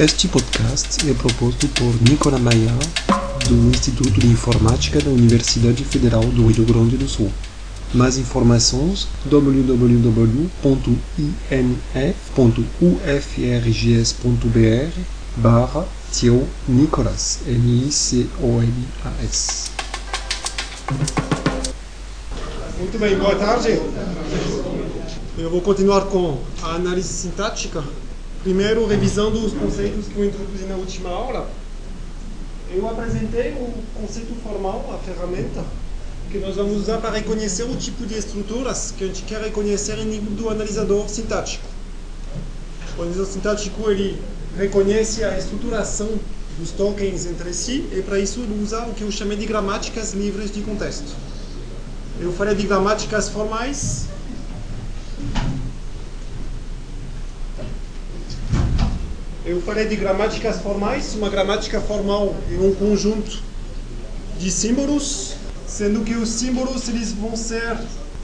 Este podcast é proposto por Nicolas Maia, do Instituto de Informática da Universidade Federal do Rio Grande do Sul. Mais informações www.ine.ufrgs.br barra Tio Nicolas, N-I-C-O-L-A-S. Muito bem, boa tarde. Eu vou continuar com a análise sintática. Primeiro, revisando os conceitos que eu introduzi na última aula. Eu apresentei o conceito formal, a ferramenta, que nós vamos usar para reconhecer o tipo de estruturas que a gente quer reconhecer em nível do analisador sintático. O analisador sintático ele reconhece a estruturação dos tokens entre si e para isso ele usa o que eu chamei de gramáticas livres de contexto. Eu falei de gramáticas formais. Eu falei de gramáticas formais. Uma gramática formal é um conjunto de símbolos, sendo que os símbolos eles vão ser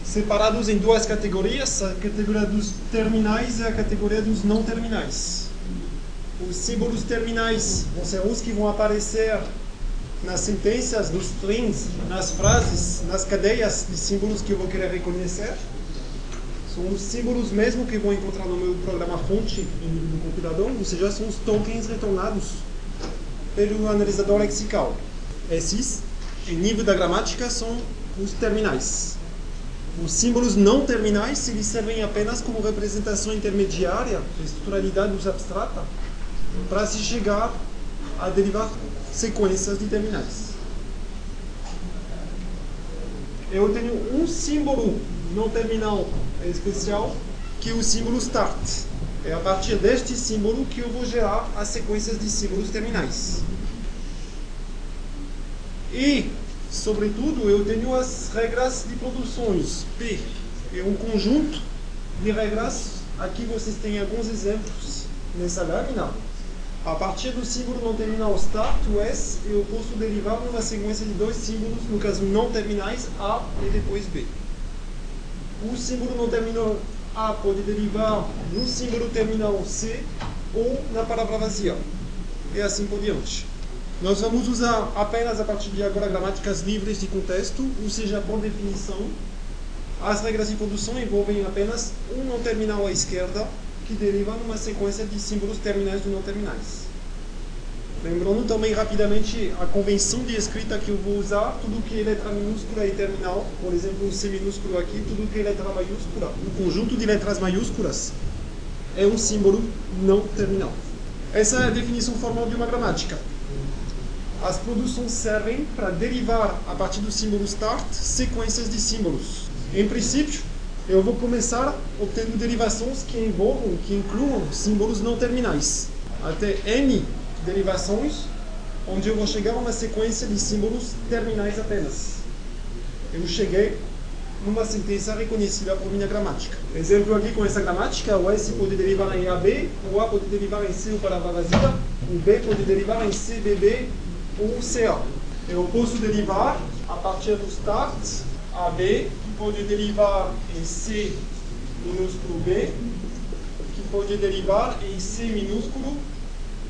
separados em duas categorias: a categoria dos terminais e a categoria dos não terminais. Os símbolos terminais vão ser os que vão aparecer nas sentenças, nos strings, nas frases, nas cadeias de símbolos que eu vou querer reconhecer. São os símbolos mesmo que vou encontrar no meu programa fonte do compilador, ou seja, são os tokens retornados pelo analisador lexical. Esses, em nível da gramática, são os terminais. Os símbolos não terminais, eles servem apenas como representação intermediária da estruturalidade dos abstrata para se chegar a derivar sequências de terminais. Eu tenho um símbolo não terminal especial, que é o símbolo start. É a partir deste símbolo que eu vou gerar as sequências de símbolos terminais. E, sobretudo, eu tenho as regras de produções. P é um conjunto de regras. Aqui vocês têm alguns exemplos nessa lâmina. A partir do símbolo não terminal start, o S, eu posso derivar uma sequência de dois símbolos, no caso não terminais, A e depois B. O símbolo não terminal A pode derivar no símbolo terminal C ou na palavra vazia. E assim por diante. Nós vamos usar apenas a partir de agora gramáticas livres de contexto, ou seja, por definição, as regras de produção envolvem apenas um não terminal à esquerda que deriva numa sequência de símbolos terminais e não terminais. Lembrando também rapidamente a convenção de escrita que eu vou usar, tudo que é letra minúscula e terminal, por exemplo, um C minúsculo aqui, tudo que é letra maiúscula, um conjunto de letras maiúsculas, é um símbolo não terminal. Essa é a definição formal de uma gramática. As produções servem para derivar, a partir do símbolo start, sequências de símbolos. Em princípio, eu vou começar obtendo derivações que envolvam, que incluam símbolos não terminais. Até N derivações, onde eu vou chegar a uma sequência de símbolos terminais apenas. Eu cheguei numa sentença reconhecida por minha gramática. Exemplo aqui com essa gramática, o S pode derivar em AB, o A pode derivar em C ou palavra vazia, o B pode derivar em CBB ou CA. Eu posso derivar a partir do start, AB, que pode derivar em C minúsculo B, que pode derivar em C minúsculo,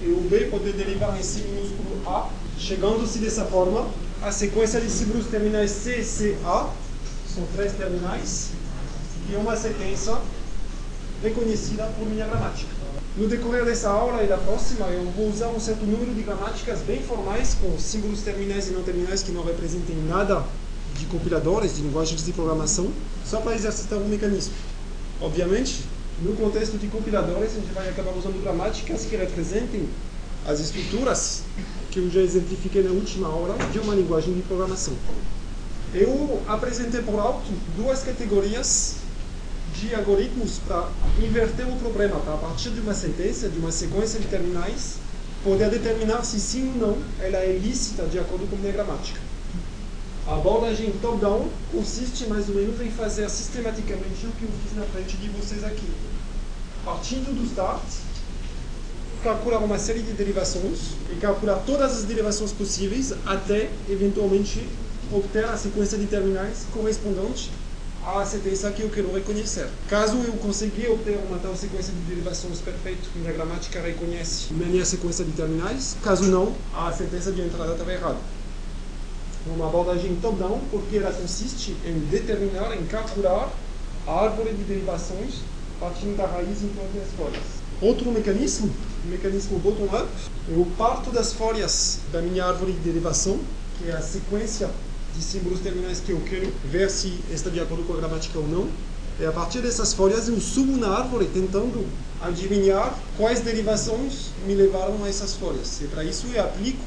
e o B pode derivar em C minúsculo A, chegando-se dessa forma a sequência de símbolos terminais C, C, A, são três terminais, é uma sequência reconhecida por minha gramática. No decorrer dessa aula e da próxima, eu vou usar um certo número de gramáticas bem formais, com símbolos terminais e não terminais que não representem nada de compiladores, de linguagens de programação, só para exercitar um mecanismo. Obviamente, no contexto de compiladores, a gente vai acabar usando gramáticas que representem as estruturas que eu já exemplifiquei na última aula de uma linguagem de programação. Eu apresentei por alto duas categorias de algoritmos para inverter o problema, para a partir de uma sentença, de uma sequência de terminais, poder determinar se sim ou não ela é lícita de acordo com a minha gramática. A abordagem top-down consiste mais ou menos em fazer sistematicamente o que eu fiz na frente de vocês aqui. Partindo do start, calcular uma série de derivações e calcular todas as derivações possíveis até, eventualmente, obter a sequência de terminais correspondente a sentença que eu quero reconhecer. Caso eu conseguir obter uma tal sequência de derivações perfeita, minha gramática reconhece minha sequência de terminais. Caso não, a sentença de entrada estava errada. Uma abordagem top-down, porque ela consiste em determinar, em calcular a árvore de derivações partindo da raiz enquanto as folhas. Outro mecanismo, o mecanismo bottom-up, eu parto das folhas da minha árvore de derivação, que é a sequência de símbolos terminais que eu quero ver se está de acordo com a gramática ou não. E a partir dessas folhas eu subo na árvore tentando adivinhar quais derivações me levaram a essas folhas. E para isso eu aplico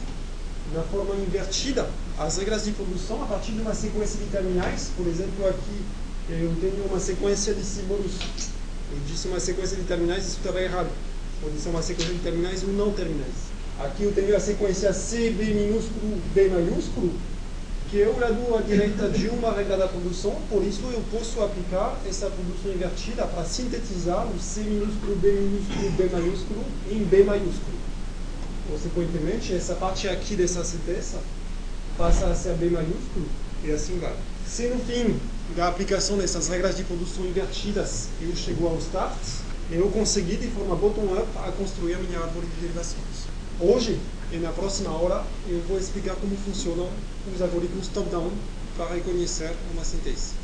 na forma invertida as regras de produção a partir de uma sequência de terminais. Por exemplo, aqui eu tenho uma sequência de símbolos. Eu disse uma sequência de terminais, isso estava errado. Pode ser uma sequência de terminais ou não terminais. Aqui eu tenho a sequência C, B minúsculo, B maiúsculo que eu graduo à direita de uma regra da produção, por isso eu posso aplicar essa produção invertida para sintetizar o C minúsculo, B minúsculo, B maiúsculo em B maiúsculo. Consequentemente, essa parte aqui dessa sentença passa a ser B maiúsculo e assim vai. Se no fim da aplicação dessas regras de produção invertidas eu chego ao start, eu consegui de forma bottom-up a construir a minha árvore de derivações. Hoje, e na próxima hora, eu vou explicar como funcionam os algoritmos top-down para reconhecer uma sentença.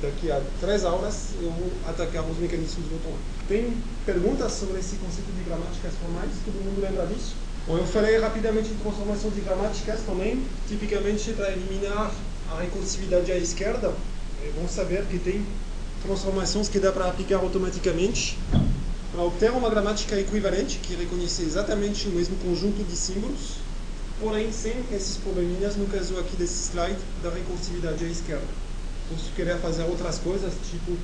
Daqui a três aulas, eu vou atacar os mecanismos bottom-up. Tem perguntas sobre esse conceito de gramáticas formais? Todo mundo lembra disso? Bom, eu falei rapidamente de transformação de gramáticas também, tipicamente para eliminar a recursividade à esquerda. Vamos saber que tem transformações que dá para aplicar automaticamente para obter uma gramática equivalente que reconhece exatamente o mesmo conjunto de símbolos, porém sem esses probleminhas, no caso aqui desse slide, da recursividade à esquerda. Posso querer fazer outras coisas, tipo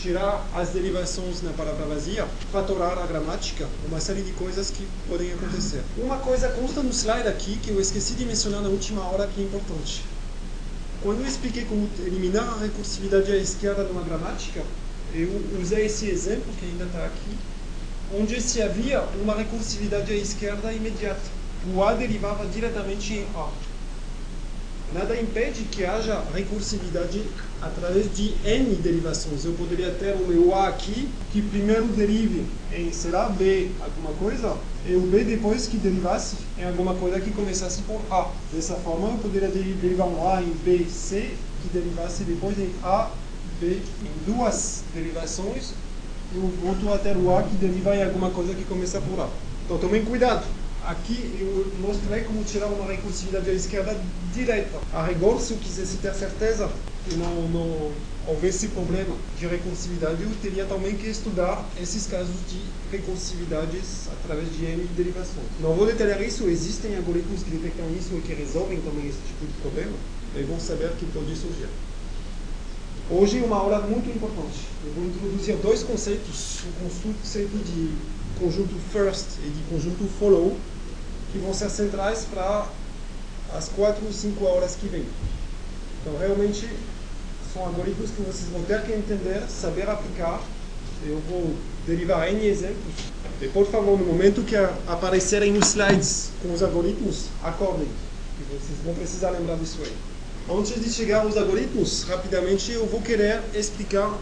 tirar as derivações na palavra vazia, fatorar a gramática, uma série de coisas que podem acontecer. Uma coisa consta no slide aqui que eu esqueci de mencionar na última hora que é importante. Quando eu expliquei como eliminar a recursividade à esquerda numa gramática, eu usei esse exemplo, que ainda está aqui, onde se havia uma recursividade à esquerda imediata. O A derivava diretamente em A. Nada impede que haja recursividade através de N derivações. Eu poderia ter o meu A aqui, que primeiro derive em, será B alguma coisa, e o B depois que derivasse em alguma coisa que começasse por A. Dessa forma, eu poderia derivar um A em B, C, que derivasse depois em A, B em duas derivações e o outro até o A que deriva em alguma coisa que começa por A. Então tomem cuidado. Aqui eu mostrei como tirar uma recursividade à esquerda direta. A rigor, se eu quisesse ter certeza que não, não houvesse problema de recursividade, eu teria também que estudar esses casos de recursividades através de N derivações. Não vou detalhar isso, existem algoritmos que detectam isso e que resolvem também esse tipo de problema, e vão saber que pode surgir. Hoje é uma aula muito importante. Eu vou introduzir dois conceitos, o conceito de conjunto first e de conjunto follow, que vão ser centrais para as quatro ou cinco aulas que vêm. Então, realmente, são algoritmos que vocês vão ter que entender, saber aplicar. Eu vou derivar N exemplos. E, por favor, no momento que aparecerem os slides com os algoritmos, acordem. E vocês vão precisar lembrar disso aí. Antes de chegar aos algoritmos, rapidamente eu vou querer explicar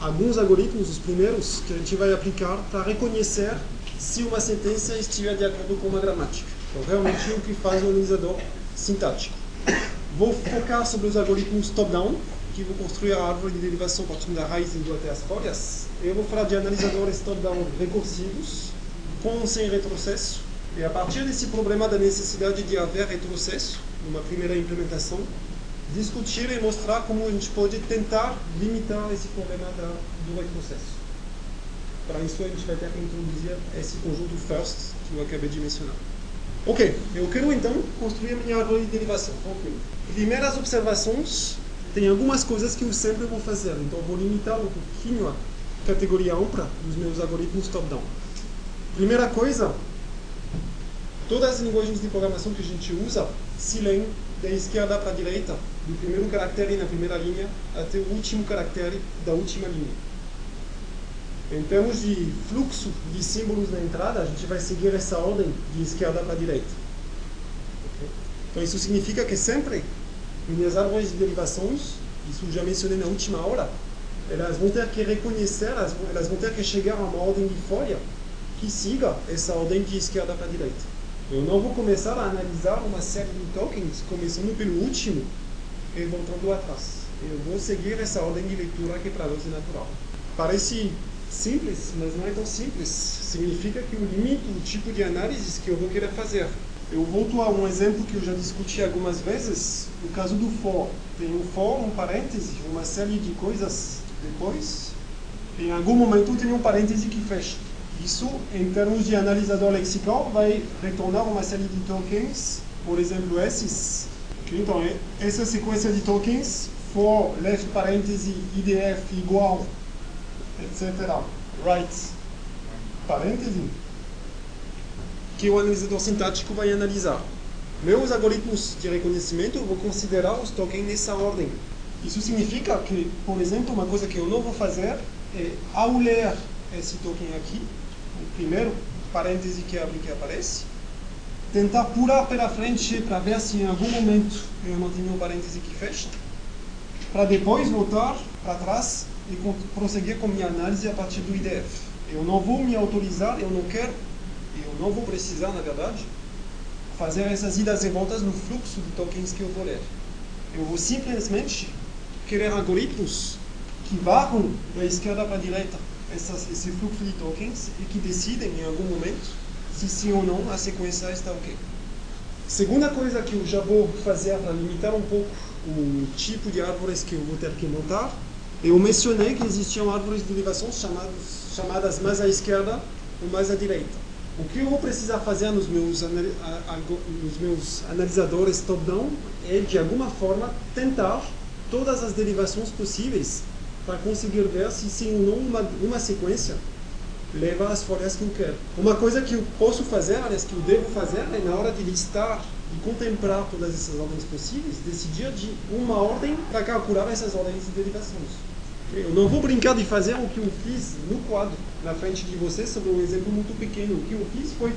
alguns algoritmos, os primeiros, que a gente vai aplicar para reconhecer se uma sentença estiver de acordo com uma gramática. Então, realmente, o que faz o analisador sintático. Vou focar sobre os algoritmos top-down, que vou construir a árvore de derivação partindo da raiz indo até as folhas. Eu vou falar de analisadores top-down recursivos, com ou sem retrocesso. E a partir desse problema da necessidade de haver retrocesso, numa primeira implementação, discutir e mostrar como a gente pode tentar limitar esse problema da, do retrocesso. Para isso, a gente vai ter que introduzir esse conjunto first que eu acabei de mencionar. Ok, eu quero então construir a minha árvore de derivação. Primeiras observações, tem algumas coisas que eu sempre vou fazer, então vou limitar um pouquinho a categoria ampla dos meus algoritmos top-down. Primeira coisa, todas as linguagens de programação que a gente usa se leem da esquerda para a direita, do primeiro caractere na primeira linha até o último caractere da última linha. Em termos de fluxo de símbolos na entrada, a gente vai seguir essa ordem de esquerda para direita. Então isso significa que sempre, minhas árvores de derivações, isso já mencionei na última aula, elas vão ter que reconhecer, elas vão, elas vão ter que chegar a uma ordem de folha que siga essa ordem de esquerda para direita. Eu não vou começar a analisar uma série de tokens, começando pelo último e voltando atrás. Eu vou seguir essa ordem de leitura que para nós é natural. Parece simples, mas não é tão simples. Significa que eu limito o tipo de análise que eu vou querer fazer. Eu volto a um exemplo que eu já discuti algumas vezes, no caso do for. Tem um for, um parêntese, uma série de coisas depois. Em algum momento tem um parêntese que fecha. Isso, em termos de analisador lexical, vai retornar uma série de tokens, por exemplo, esses. Então, essa sequência de tokens, for, left parêntese, idf igual, etc. Right, parêntese, que o analisador sintático vai analisar. Meus algoritmos de reconhecimento, vou considerar os tokens nessa ordem. Isso significa que, por exemplo, uma coisa que eu não vou fazer é, ao ler esse token aqui, o primeiro parêntese que abre que aparece, tentar pular pela frente para ver se em algum momento eu não tenho um parêntese que fecha, para depois voltar para trás e prosseguir com minha análise a partir do IDF. Eu não vou me autorizar, eu não quero, eu não vou precisar, na verdade, fazer essas idas e voltas no fluxo de tokens que eu vou ler. Eu vou simplesmente querer algoritmos que varram da esquerda para a direita essas, esse fluxo de tokens e que decidem em algum momento se sim ou não a sequência está ok. Segunda coisa que eu já vou fazer para limitar um pouco o tipo de árvores que eu vou ter que montar, eu mencionei que existiam árvores de derivação chamadas, chamadas mais à esquerda ou mais à direita. O que eu vou precisar fazer nos meus, nos meus analisadores top-down é, de alguma forma, tentar todas as derivações possíveis para conseguir ver se sim ou não uma, uma sequência leva às folhas que eu quero. Uma coisa que eu posso fazer, aliás, que eu devo fazer, é na hora de listar e contemplar todas essas ordens possíveis, decidir de uma ordem para calcular essas ordens de derivações. Eu não vou brincar de fazer o que eu fiz no quadro, na frente de vocês, sobre um exemplo muito pequeno. O que eu fiz foi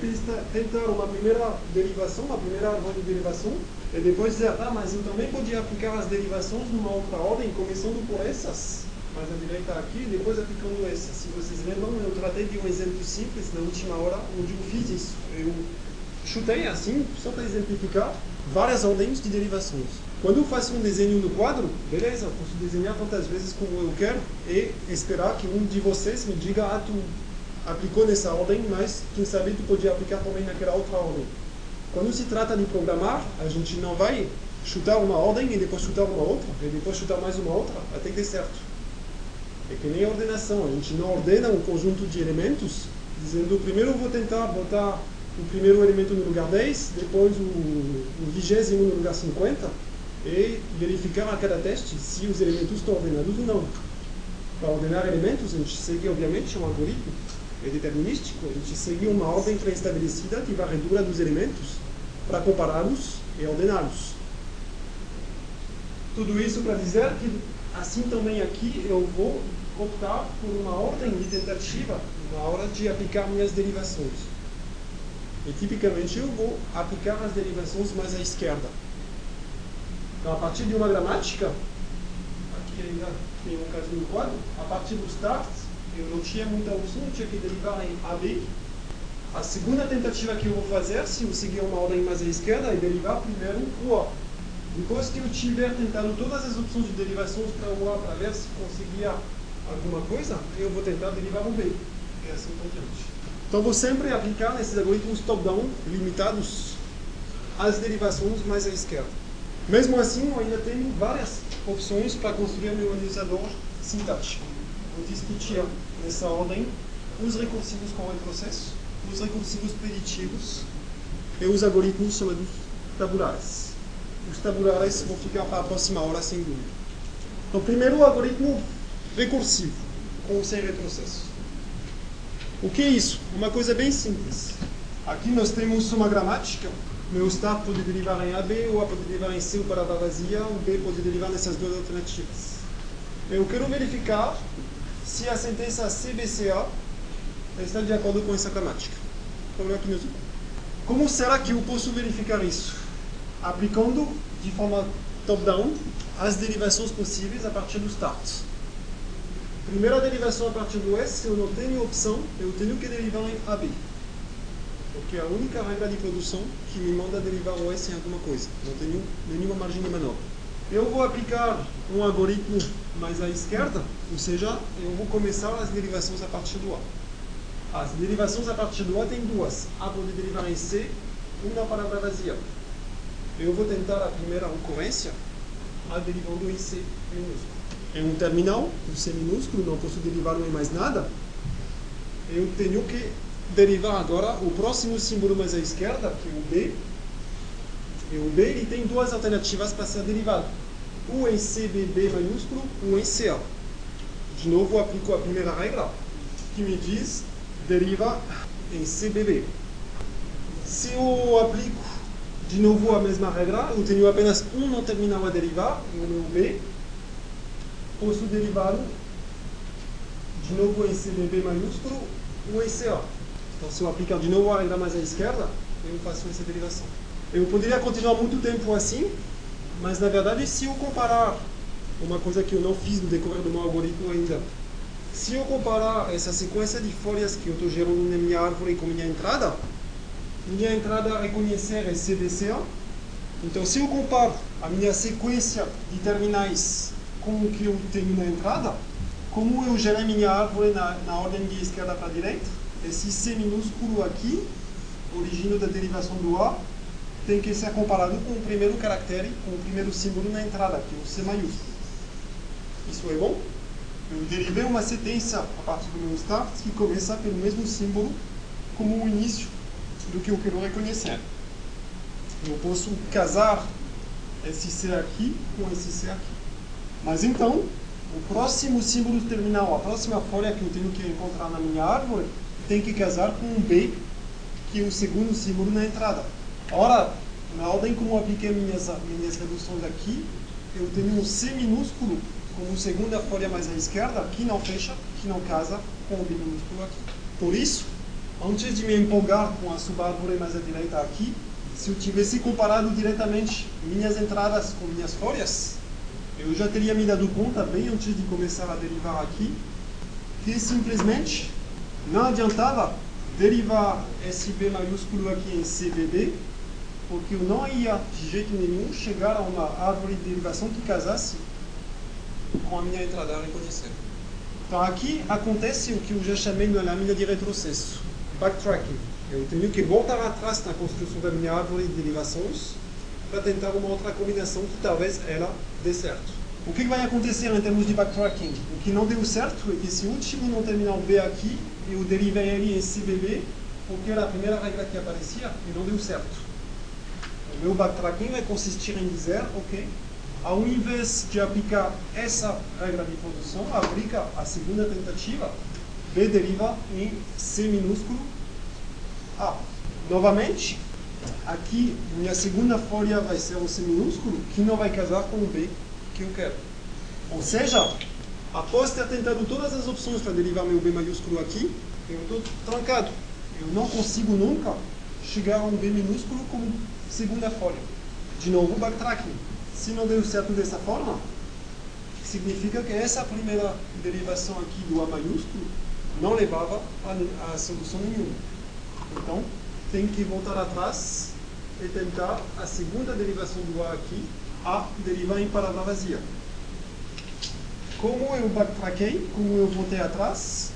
tentar uma primeira derivação, uma primeira árvore de derivação, e depois dizer, ah, mas eu também podia aplicar as derivações numa outra ordem, começando por essas, mas a direita aqui, e depois aplicando essas. Se vocês lembram, eu tratei de um exemplo simples na última hora, onde eu fiz isso. Eu chutei assim, só para exemplificar, várias ordens de derivações. Quando eu faço um desenho no quadro, beleza, eu posso desenhar quantas vezes como eu quero e esperar que um de vocês me diga, ah, tu aplicou nessa ordem, mas quem sabe tu podia aplicar também naquela outra ordem. Quando se trata de programar, a gente não vai chutar uma ordem e depois chutar uma outra, e depois chutar mais uma outra, até que dê certo. É que nem a ordenação, a gente não ordena um conjunto de elementos, dizendo primeiro eu vou tentar botar o primeiro elemento no lugar 10, depois o, vigésimo no lugar 50, e verificar a cada teste se os elementos estão ordenados ou não. Para ordenar elementos, a gente segue, obviamente, um algoritmo é determinístico, a gente segue uma ordem pré-estabelecida de varredura dos elementos para compará-los e ordená-los. Tudo isso para dizer que, assim também aqui, eu vou optar por uma ordem de tentativa na hora de aplicar minhas derivações. E tipicamente eu vou aplicar as derivações mais à esquerda. Então, a partir de uma gramática, aqui ainda tem um caso no quadro, a partir do start, eu não tinha muita opção, eu tinha que derivar em AB. A segunda tentativa que eu vou fazer, se eu seguir uma ordem mais à esquerda, é derivar primeiro o A. Depois que eu tiver tentado todas as opções de derivações para o A, para ver se conseguia alguma coisa, eu vou tentar derivar o B. E assim por diante. Então, vou sempre aplicar nesses algoritmos top-down limitados as derivações mais à esquerda. Mesmo assim, eu ainda tenho várias opções para construir meu analisador sintático. Vou discutir nessa ordem os recursivos com retrocesso, os recursivos preditivos e os algoritmos chamados tabulares. Os tabulares vão ficar para a próxima hora, sem dúvida. Então, primeiro, o algoritmo recursivo, com sem retrocesso. O que é isso? Uma coisa bem simples. Aqui nós temos uma gramática. Meu start pode derivar em AB, o A pode derivar em C ou palavra vazia, o B pode derivar nessas duas alternativas. Eu quero verificar se a sentença CBCA está de acordo com essa gramática. Como será que eu posso verificar isso? Aplicando de forma top-down as derivações possíveis a partir do start. Primeira derivação a partir do S, eu não tenho opção, eu tenho que derivar em AB. Porque a única regra de produção que me manda derivar o S em alguma coisa. Não tenho nenhuma margem de manobra. Eu vou aplicar um algoritmo mais à esquerda, ou seja, eu vou começar as derivações a partir do A. As derivações a partir do A tem duas. A pode derivar em C, uma palavra vazia. Eu vou tentar a primeira ocorrência, A derivando em C minúsculo é um terminal, um C minúsculo, não posso derivar em mais nada, eu tenho que derivar agora o próximo símbolo mais à esquerda, que é o B. E o B ele tem duas alternativas para ser derivado. Um em CBB maiúsculo, um em CA. De novo, aplico a primeira regra, que me diz deriva em CBB. Se eu aplico de novo a mesma regra, eu tenho apenas um não terminal a derivar, o meu B, posso derivar de novo em CBB maiúsculo ou em CA. Então, se eu aplicar de novo a regra mais à esquerda, eu faço essa derivação. Eu poderia continuar muito tempo assim, mas na verdade, se eu comparar uma coisa que eu não fiz no decorrer do meu algoritmo ainda, se eu comparar essa sequência de folhas que eu estou gerando na minha árvore com minha entrada, minha entrada reconhecer é CDCA. Então, se eu comparo a minha sequência de terminais com o que eu tenho na entrada, como eu gerei minha árvore na, na ordem de esquerda para direita, esse C minúsculo aqui, origina da derivação do A, tem que ser comparado com o primeiro caractere, com o primeiro símbolo na entrada, que é o C maiúsculo. Isso é bom? Eu derivei uma sentença a partir do meu start que começa pelo mesmo símbolo como o início do que eu quero reconhecer. Eu posso casar esse C aqui com esse C aqui. Mas então, o próximo símbolo terminal, a próxima folha que eu tenho que encontrar na minha árvore, tem que casar com um B, que é o segundo símbolo na entrada. Ora, na ordem como eu apliquei minhas, minhas reduções aqui, eu tenho um C minúsculo como segunda folha mais à esquerda, que não fecha, que não casa com o B minúsculo aqui. Por isso, antes de me empolgar com a subárvore mais à direita aqui, se eu tivesse comparado diretamente minhas entradas com minhas folhas, eu já teria me dado conta, bem antes de começar a derivar aqui, que simplesmente não adiantava derivar esse B maiúsculo aqui em CBB, porque eu não ia de jeito nenhum chegar a uma árvore de derivação que casasse com a minha entrada a reconhecer. Então aqui acontece o que eu já chamei na lâmina de retrocesso, backtracking. Eu tenho que voltar atrás na construção da minha árvore de derivações para tentar uma outra combinação que talvez ela dê certo. O que vai acontecer em termos de backtracking? O que não deu certo é que esse último não terminal B aqui, eu derivei ele em CBB, porque era a primeira regra que aparecia e não deu certo. O meu backtracking vai consistir em dizer, ok, ao invés de aplicar essa regra de produção, aplica a segunda tentativa, B deriva em C minúsculo A. Novamente, Aqui, minha segunda folha vai ser um C minúsculo, que não vai casar com o B que eu quero. Ou seja, após ter tentado todas as opções para derivar meu B maiúsculo aqui, eu estou trancado. Eu não consigo nunca chegar a um B minúsculo como segunda folha. De novo, backtracking. Se não deu certo dessa forma, significa que essa primeira derivação aqui do A maiúsculo não levava a, a solução nenhuma. Então, tem que voltar atrás e tentar a segunda derivação do A aqui, A derivar em palavra vazia. Como eu backtrackei, como eu voltei atrás,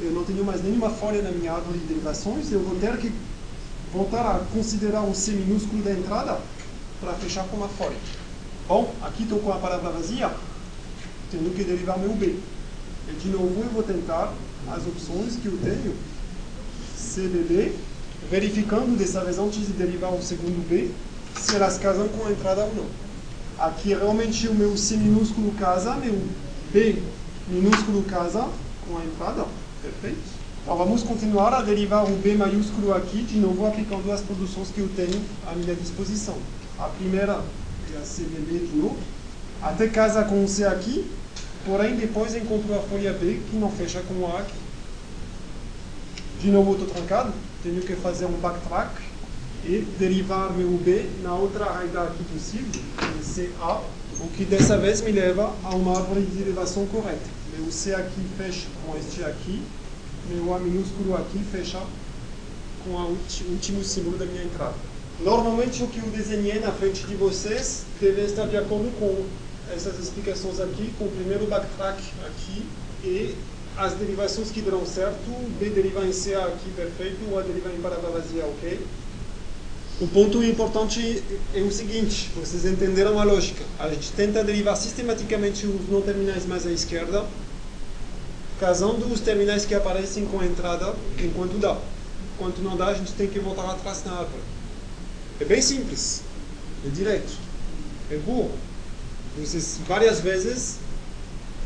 eu não tenho mais nenhuma folha na minha árvore de derivações, eu vou ter que voltar a considerar um C minúsculo da entrada para fechar com uma folha. Bom, aqui estou com a palavra vazia, tenho que derivar meu B. E de novo eu vou tentar as opções que eu tenho, CBB verificando dessa vez antes de derivar o segundo B, se elas casam com a entrada ou não. Aqui realmente o meu C minúsculo casa, meu B minúsculo casa com a entrada. Perfeito. Então vamos continuar a derivar o B maiúsculo aqui, de novo aplicando as produções que eu tenho à minha disposição. A primeira é a CBB de novo, até casa com o C aqui, porém depois encontro a folha B que não fecha com A aqui. De novo estou trancado, tenho que fazer um backtrack e derivar meu B na outra regra aqui possível, CA, o que dessa vez me leva a uma árvore de derivação correta. O C aqui fecha com este aqui, o A minúsculo aqui fecha com o último símbolo da minha entrada. Normalmente o que eu desenhei na frente de vocês deve estar de acordo com essas explicações aqui, com o primeiro backtrack aqui e as derivações que deram certo, B deriva em C aqui perfeito, A deriva em palavra vazia, ok? O ponto importante é o seguinte, vocês entenderam a lógica. A gente tenta derivar sistematicamente os não terminais mais à esquerda, casando os terminais que aparecem com a entrada enquanto dá. Enquanto não dá, a gente tem que voltar atrás na árvore. É bem simples, é direto, é burro. Vocês várias vezes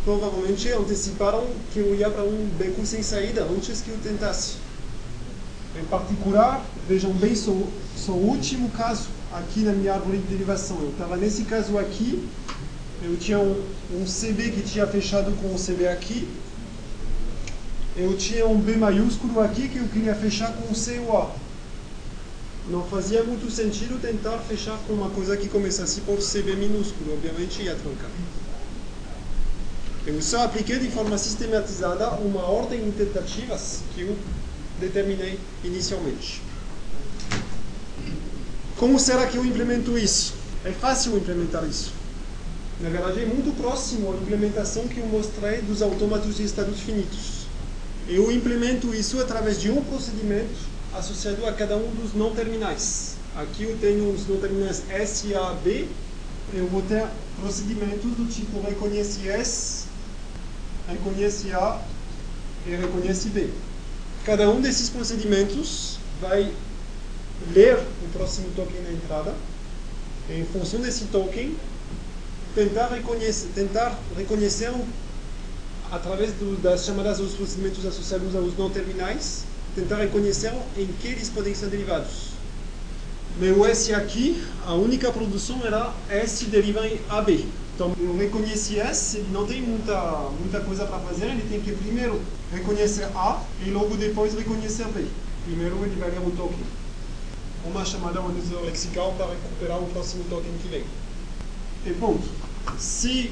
provavelmente anteciparam que eu ia para um beco sem saída antes que eu tentasse. Em particular, vejam bem, sou, sou o último caso aqui na minha árvore de derivação. Eu estava nesse caso aqui, eu tinha um, um CB que tinha fechado com o CB aqui, eu tinha um B maiúsculo aqui que eu queria fechar com ou A. Não fazia muito sentido tentar fechar com uma coisa que começasse por CB minúsculo, obviamente ia trancar. Eu só apliquei de forma sistematizada uma ordem de tentativas que eu determinei inicialmente. Como será que eu implemento isso? É fácil implementar isso. Na verdade, é muito próximo à implementação que eu mostrei dos autômatos de estados finitos. Eu implemento isso através de um procedimento associado a cada um dos não terminais. Aqui eu tenho os não terminais S, A, B. Eu vou ter procedimentos do tipo reconhece S reconhece A e reconhece B. Cada um desses procedimentos vai ler o próximo token na entrada, e, em função desse token, tentar reconhecer, tentar reconhecer através do, das chamadas dos procedimentos associados aos não terminais, tentar reconhecer em que eles podem ser derivados. Meu S aqui, a única produção era S deriva em AB. Então, reconheci S, ele não tem muita, muita coisa para fazer, ele tem que primeiro reconhecer A e logo depois reconhecer B. Primeiro ele vai ler o token. Uma chamada organizador lexical para recuperar o próximo token que vem. E ponto. Se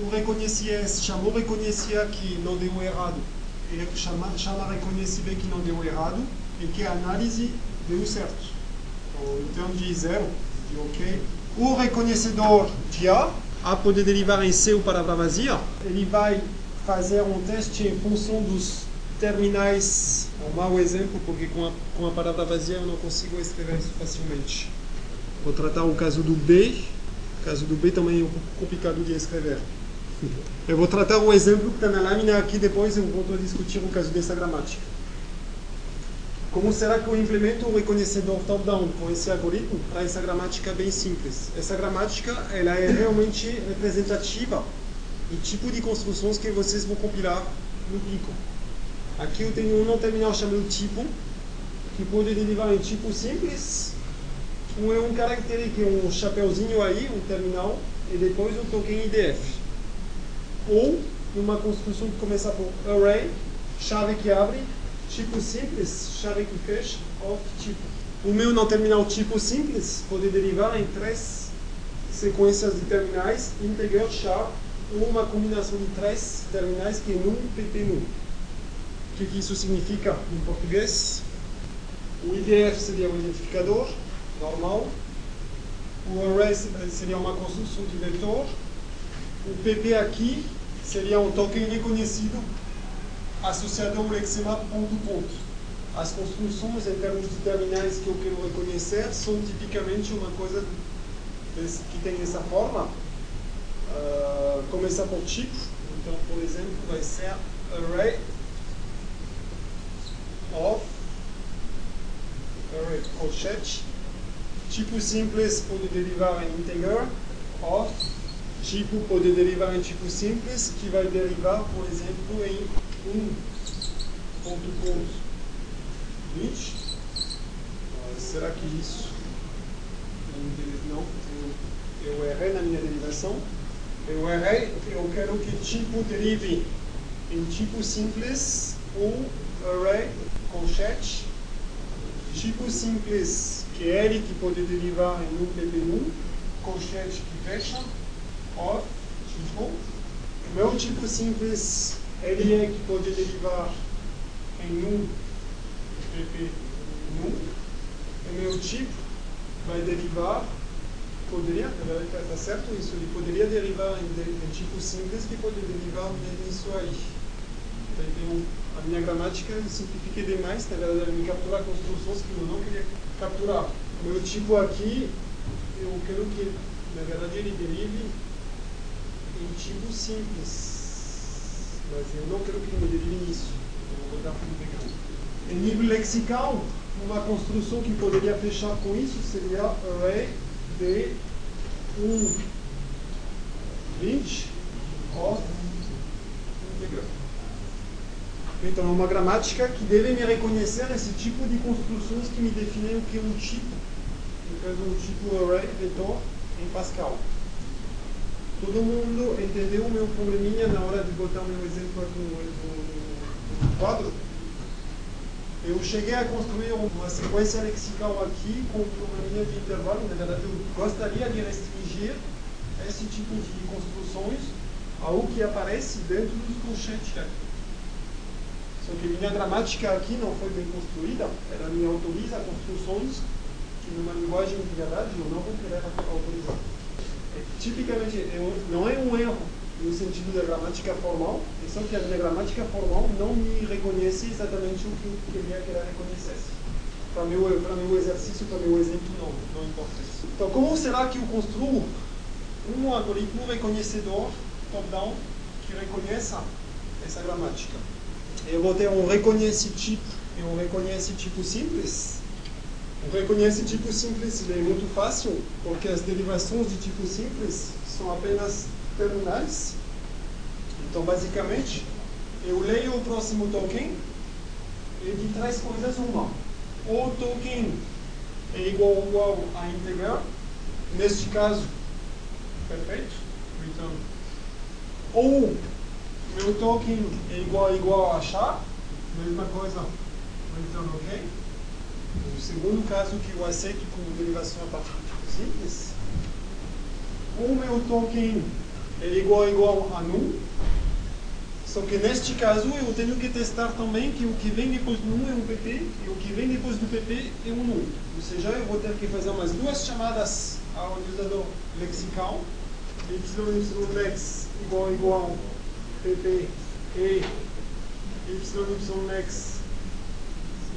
o reconhece S chamou reconhece A que não deu errado, e chama, chama reconhece B que não deu errado, e que a análise deu certo. Então, em termos de zero, de OK, o reconhecedor de A a poder derivar em C ou palavra vazia, ele vai fazer um teste em função dos terminais. É um mau exemplo, porque com a, com a palavra vazia eu não consigo escrever isso facilmente. Vou tratar o caso do B. O caso do B também é um pouco complicado de escrever. Eu vou tratar o exemplo que está na lâmina aqui, depois eu a discutir o caso dessa gramática. Como será que eu implemento o reconhecedor top-down com esse algoritmo para essa gramática bem simples? Essa gramática ela é realmente representativa do tipo de construções que vocês vão compilar no Pico. Aqui eu tenho um terminal chamado tipo, que pode derivar em tipo simples, um é um caractere que é um chapeuzinho aí, um terminal, e depois um token IDF. Ou uma construção que começa por array, chave que abre, tipo simples, chave que fecha, of tipo. O meu não terminal tipo simples pode derivar em três sequências de terminais, integer, char, ou uma combinação de três terminais que é num, pp num. O que, que isso significa em português? O IDF seria o identificador normal, o array seria uma construção de vetor, o pp aqui seria um token reconhecido associado ao lexema ponto ponto. As construções em termos de terminais que eu quero reconhecer são tipicamente uma coisa que tem essa forma. Uh, começa por tipo, então, por exemplo, vai ser array of array colchete. Tipo simples pode derivar em integer of tipo pode derivar em tipo simples, que vai derivar, por exemplo, em um ponto ponto 20. será que isso não? Eu, errei na minha derivação. Eu errei, eu quero que tipo derive em tipo simples ou array com. Tipo simples, que é ele que pode derivar em um PP1, com chat que fecha, of, tipo, Meu tipo simples, ele é que pode derivar em nu, pp nu. E meu tipo vai derivar, poderia, está certo isso, ele poderia derivar em, em tipo simples que pode derivar nisso aí. Então, a minha gramática eu simplifiquei demais, na verdade, me capturar construções que eu não queria capturar. O meu tipo aqui, eu quero que, na verdade, ele derive em tipo simples. Mas eu não quero que me derive nisso. Eu vou botar pegando. Em nível lexical, uma construção que poderia fechar com isso seria array de um 20 of integral. Então, é uma gramática que deve me reconhecer esse tipo de construções que me definem o que é um tipo. No caso, um tipo array vetor em Pascal. Todo mundo entendeu o meu probleminha na hora de botar o meu exemplo aqui no, no, no quadro? Eu cheguei a construir uma sequência lexical aqui com probleminha de intervalo. Na verdade, eu gostaria de restringir esse tipo de construções ao que aparece dentro dos colchetes aqui. Só que minha gramática aqui não foi bem construída, ela me autoriza construções que numa linguagem de verdade eu não vou querer autorizar. Tipicamente, é não é um erro no sentido da gramática formal, é só que a minha gramática formal não me reconhece exatamente o que eu queria que ela reconhecesse. Para meu, para meu exercício, para meu exemplo, não, não importa isso. Então, como será que eu construo um algoritmo reconhecedor top-down que reconheça essa gramática? eu vou ter um reconhece tipo e um reconhece tipo simples. Reconhece tipo simples é muito fácil, porque as derivações de tipo simples são apenas terminais. Então, basicamente, eu leio o próximo token e de três coisas uma. O token é igual ou igual a integrar, neste caso, perfeito, return. Ou meu token é igual, igual a achar, mesma coisa, então ok. O segundo caso que eu aceito como derivação a partir de simples, o meu token é igual igual a null, só que neste caso eu tenho que testar também que o que vem depois do null é um pp e o que vem depois do pp é um null. Ou seja, eu vou ter que fazer umas duas chamadas ao utilizador lexical, ylex igual igual pp e yx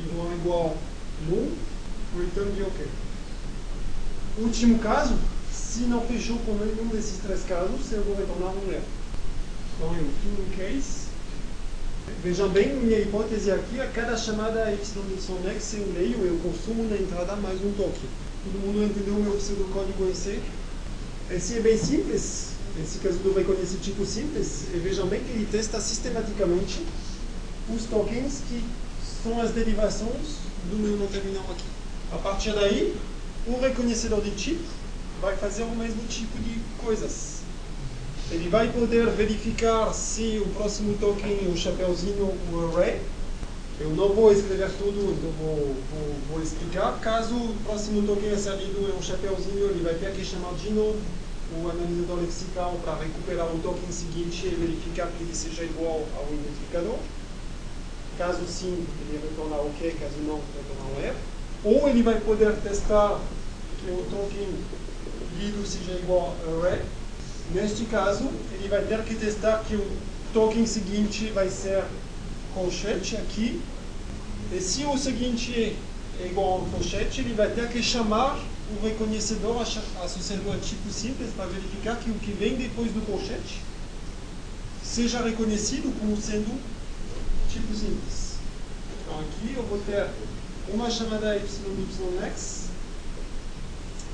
igual igual null, return de ok. Último caso, se não fechou com nenhum desses três casos, eu vou retornar um erro. Então, em último case, vejam bem, minha hipótese aqui, a cada chamada yx eu leio, eu consumo na entrada mais um toque. Todo mundo entendeu o meu pseudocódigo em C? Esse é bem simples, Nesse caso do reconhece tipo simples, vejam bem que ele testa sistematicamente os tokens que são as derivações do meu terminal aqui. A partir daí, o reconhecedor de tipo vai fazer o mesmo tipo de coisas. Ele vai poder verificar se o próximo token o chapeuzinho o array. Eu não vou escrever tudo, então vou, vou, vou explicar. Caso o próximo token servido é um chapeuzinho, ele vai ter que chamar de novo o analisador lexical para recuperar o token seguinte e verificar que ele seja igual ao identificador. Caso sim, ele retorna OK, caso não, retorna um erro. Ou ele vai poder testar que o token lido seja igual a array. Neste caso, ele vai ter que testar que o token seguinte vai ser colchete aqui. E se o seguinte é igual ao colchete, ele vai ter que chamar o reconhecedor associado a tipo simples para verificar que o que vem depois do colchete seja reconhecido como sendo tipo simples. Então aqui eu vou ter uma chamada yx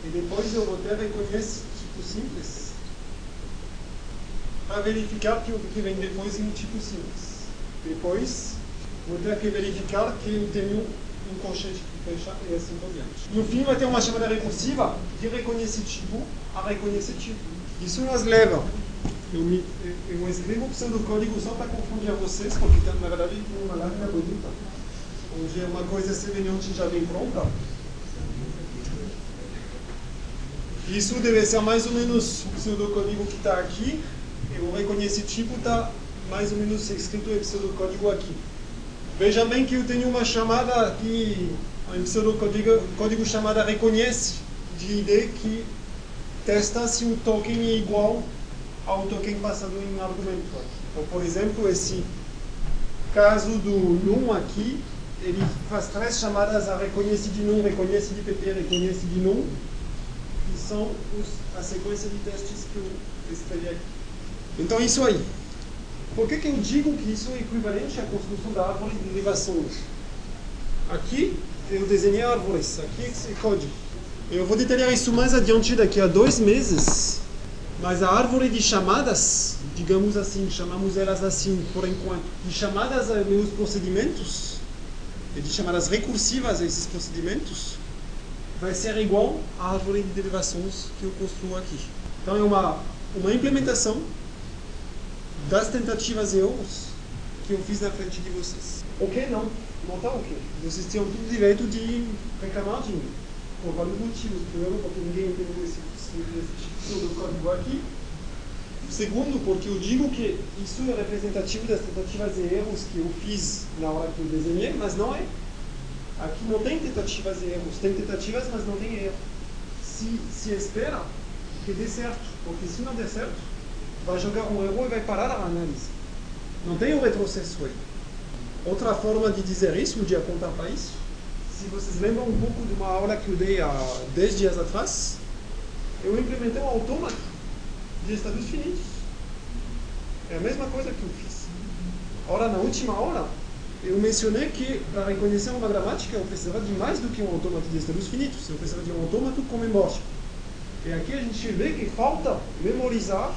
e depois eu vou ter reconhece tipo simples para verificar que o que vem depois é um tipo simples. Depois vou ter que verificar que eu tenho um colchete fechar e assim por diante. No fim, vai ter uma chamada recursiva de reconhecer tipo a reconhecer tipo. Isso nos leva. Eu, me, eu escrevo o pseudocódigo só para confundir vocês, porque na verdade tem uma lápida bonita, onde é uma coisa semelhante já vem pronta. Isso deve ser mais ou menos o pseudocódigo que está aqui. eu reconheço o tipo, está mais ou menos escrito em pseudocódigo aqui. Veja bem que eu tenho uma chamada que em pseudocódigo código chamada reconhece de ID que testa se o token é igual ao token passado em argumento. Então, por exemplo, esse caso do num aqui, ele faz três chamadas a reconhece de num, reconhece de pp, reconhece de num, que são os, a sequência de testes que eu escrevi aqui. Então, isso aí. Por que, que eu digo que isso é equivalente à construção da árvore de derivações? Aqui, eu desenhei árvores, aqui é código. Eu vou detalhar isso mais adiante daqui a dois meses, mas a árvore de chamadas, digamos assim, chamamos elas assim por enquanto, de chamadas a meus procedimentos, e de chamadas recursivas a esses procedimentos, vai ser igual à árvore de derivações que eu construo aqui. Então é uma, uma implementação das tentativas e erros que eu fiz na frente de vocês. Ok? Não. Não está ok. Vocês tinham todo o direito de reclamar de mim. Por vários motivos. Primeiro, porque ninguém entendeu esse, tipo de código aqui. Segundo, porque eu digo que isso é representativo das tentativas e erros que eu fiz na hora que eu desenhei, mas não é. Aqui não tem tentativas e erros. Tem tentativas, mas não tem erro. Se, se espera que dê certo, porque se não der certo, vai jogar um erro e vai parar a análise. Não tem o retrocesso aí. Outra forma de dizer isso, de apontar para isso, se vocês lembram um pouco de uma aula que eu dei há 10 dias atrás, eu implementei um autômato de estados finitos. É a mesma coisa que eu fiz. Ora, na última aula, eu mencionei que para reconhecer uma gramática eu precisava de mais do que um autômato de estados finitos, eu precisava de um autômato com memória. E aqui a gente vê que falta memorizar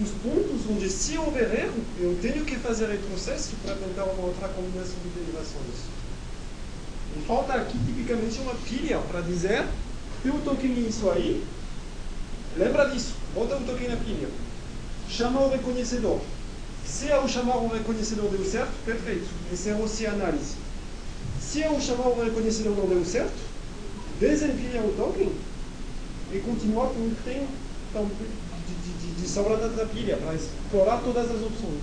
os pontos onde, se houver erro, eu tenho que fazer retrocesso para tentar uma outra combinação de derivações. E falta aqui, tipicamente, uma pilha para dizer eu toquei nisso aí, lembra disso, bota o token na pilha. Chama o reconhecedor. Se eu chamar o reconhecedor deu certo, perfeito. Esse é o análise. Se eu chamar o reconhecedor não deu certo, desempilha o token e continua com o que tem então, de sobra da pilha, para explorar todas as opções.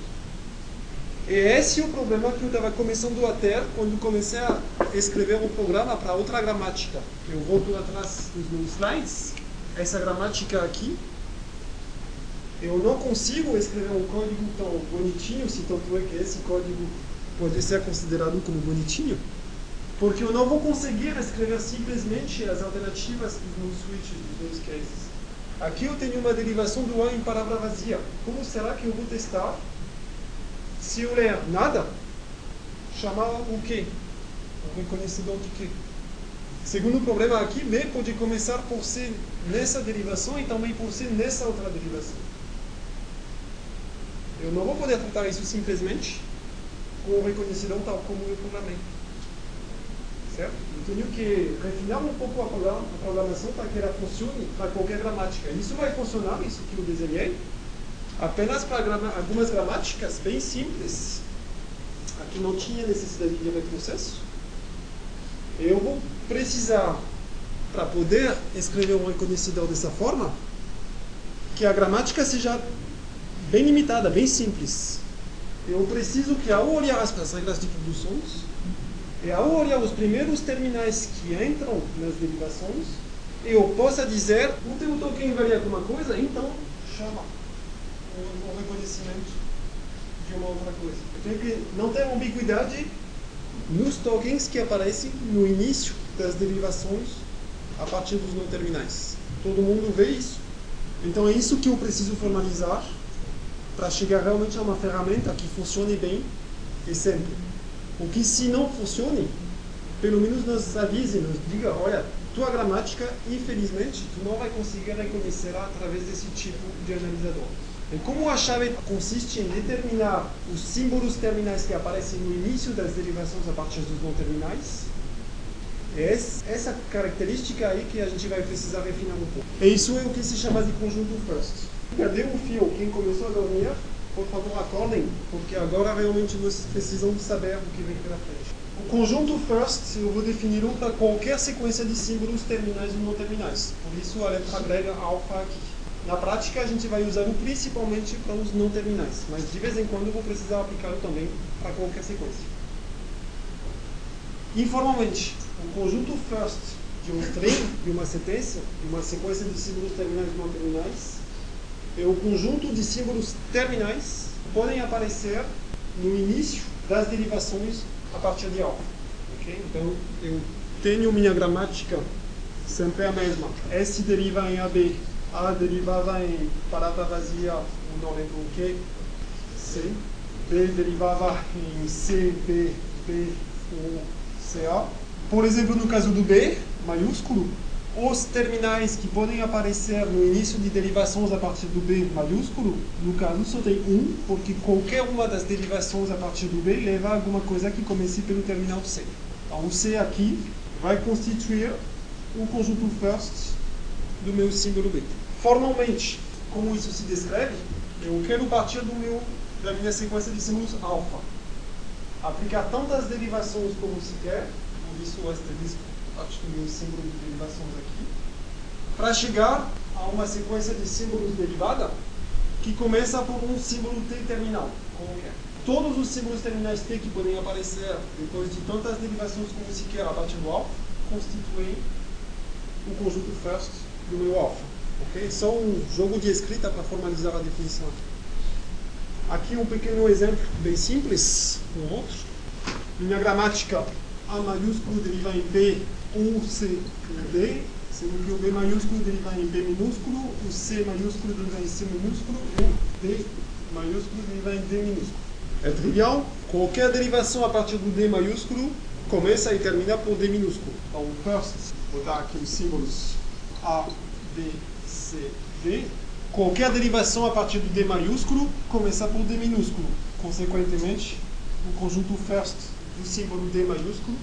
E esse é o problema que eu estava começando a ter quando comecei a escrever um programa para outra gramática. Eu volto atrás dos meus slides, essa gramática aqui. Eu não consigo escrever um código tão bonitinho, se tanto é que esse código pode ser considerado como bonitinho, porque eu não vou conseguir escrever simplesmente as alternativas dos meus switches, dos meus cases. Aqui eu tenho uma derivação do A em palavra vazia. Como será que eu vou testar? Se eu ler nada, chamar o quê? O reconhecedor de quê? Segundo problema aqui, B pode começar por ser nessa derivação e também por ser nessa outra derivação. Eu não vou poder tratar isso simplesmente com o reconhecedor tal como eu programei certo? Eu tenho que refinar um pouco a programação para que ela funcione para qualquer gramática. Isso vai funcionar, isso que eu desenhei, apenas para algumas gramáticas bem simples, aqui não tinha necessidade de retrocesso. Eu vou precisar, para poder escrever um reconhecedor dessa forma, que a gramática seja bem limitada, bem simples. Eu preciso que, ao olhar as regras de produções, e ao olhar os primeiros terminais que entram nas derivações, eu possa dizer, o teu token vale alguma coisa, então chama o, reconhecimento de uma outra coisa. Eu tenho que não ter ambiguidade nos tokens que aparecem no início das derivações a partir dos não terminais. Todo mundo vê isso. Então é isso que eu preciso formalizar para chegar realmente a uma ferramenta que funcione bem e sempre. O que se não funcione, pelo menos nos avise, nos diga, olha, tua gramática, infelizmente, tu não vai conseguir reconhecer através desse tipo de analisador. Como a chave consiste em determinar os símbolos terminais que aparecem no início das derivações a partir dos não terminais, é essa característica aí que a gente vai precisar refinar um pouco. E isso é o que se chama de conjunto first. Cadê o fio? Quem começou a dormir? por favor, acordem, porque agora realmente vocês precisam saber o que vem pela frente. O conjunto first eu vou defini-lo para qualquer sequência de símbolos terminais ou não terminais. Por isso a letra grega alfa aqui. Na prática, a gente vai usá-lo principalmente para os não terminais, mas de vez em quando vou precisar aplicá-lo também para qualquer sequência. Informalmente, o conjunto first de um string, de uma sentença, de uma sequência de símbolos terminais não terminais, é o conjunto de símbolos terminais que podem aparecer no início das derivações a partir de alfa. Okay? Então, eu tenho minha gramática sempre a mesma. S deriva em AB, A derivava em palavra vazia, não lembro o que, C. B derivava em C, B, B, O, C, A. Por exemplo, no caso do B, maiúsculo, os terminais que podem aparecer no início de derivações a partir do B maiúsculo, no caso só tem um, porque qualquer uma das derivações a partir do B leva a alguma coisa que comece pelo terminal C. Então o C aqui vai constituir o conjunto first do meu símbolo B. Formalmente, como isso se descreve, eu quero partir do meu, da minha sequência de símbolos alfa. Aplicar tantas derivações como se quer, por isso o asterisco parte do meu símbolo de derivações aqui, para chegar a uma sequência de símbolos derivada que começa por um símbolo T terminal, qualquer. Todos os símbolos terminais T que podem aparecer depois de tantas derivações como se quer a partir do alfa, constituem o conjunto first do meu alfa. Okay? Só um jogo de escrita para formalizar a definição. Aqui um pequeno exemplo bem simples, um outro. Minha gramática A maiúsculo deriva em B, ou C ou D, sendo que o B maiúsculo deriva em B minúsculo, o C maiúsculo deriva em C minúsculo, e o D maiúsculo deriva em D minúsculo. É trivial, qualquer derivação a partir do D maiúsculo começa e termina por D minúsculo. Então, first, vou botar aqui os símbolos A, B, C, D. Qualquer derivação a partir do D maiúsculo começa por D minúsculo. Consequentemente, o conjunto first do símbolo D maiúsculo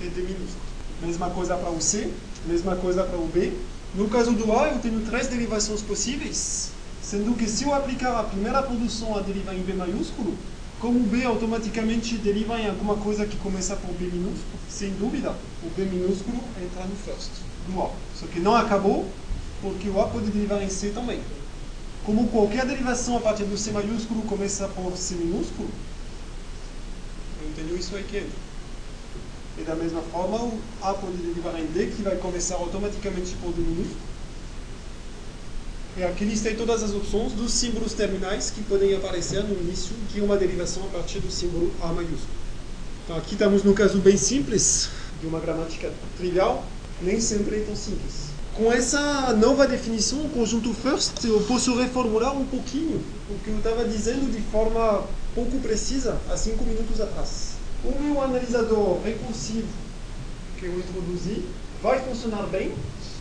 é D minúsculo. Mesma coisa para o C, mesma coisa para o B. No caso do A, eu tenho três derivações possíveis, sendo que se eu aplicar a primeira produção a deriva em B maiúsculo, como o B automaticamente deriva em alguma coisa que começa por B minúsculo, sem dúvida, o B minúsculo entra no first do A. Só que não acabou, porque o A pode derivar em C também. Como qualquer derivação a partir do C maiúsculo começa por C minúsculo, eu tenho isso aqui. E da mesma forma, o A pode derivar em D, que vai começar automaticamente por D minúsculo. E aqui listei todas as opções dos símbolos terminais que podem aparecer no início de uma derivação a partir do símbolo A maiúsculo. Então aqui estamos no caso bem simples, de uma gramática trivial, nem sempre é tão simples. Com essa nova definição, o conjunto first, eu posso reformular um pouquinho o que eu estava dizendo de forma pouco precisa há cinco minutos atrás. O meu analisador recursivo que eu introduzi vai funcionar bem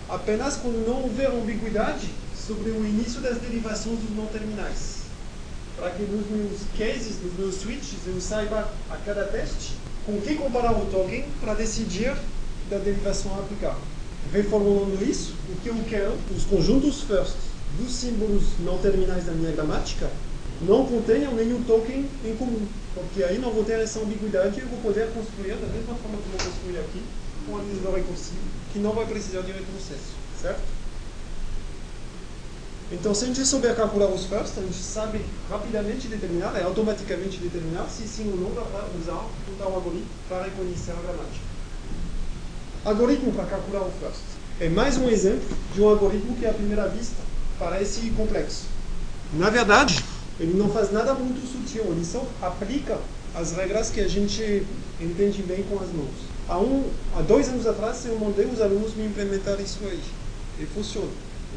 apenas quando não houver ambiguidade sobre o início das derivações dos não terminais. Para que nos meus cases, nos meus switches, eu saiba a cada teste com que comparar o token para decidir da derivação a aplicar. Reformulando isso, o que eu quero, os conjuntos first dos símbolos não terminais da minha gramática não contenham nenhum token em comum, porque aí não vou ter essa ambiguidade e eu vou poder construir da mesma forma que vou construir aqui, um analisador recursivo que não vai precisar de retrocesso, certo? Então, se a gente souber calcular os first, a gente sabe rapidamente determinar, é automaticamente determinar se sim ou não dá para usar tal algoritmo para reconhecer a gramática. Algoritmo para calcular o first. É mais um exemplo de um algoritmo que, à primeira vista, parece complexo. Na verdade, ele não faz nada muito sutil, ele só aplica as regras que a gente entende bem com as mãos. Há, um, há dois anos atrás, eu mandei os alunos me implementar isso aí. E funciona.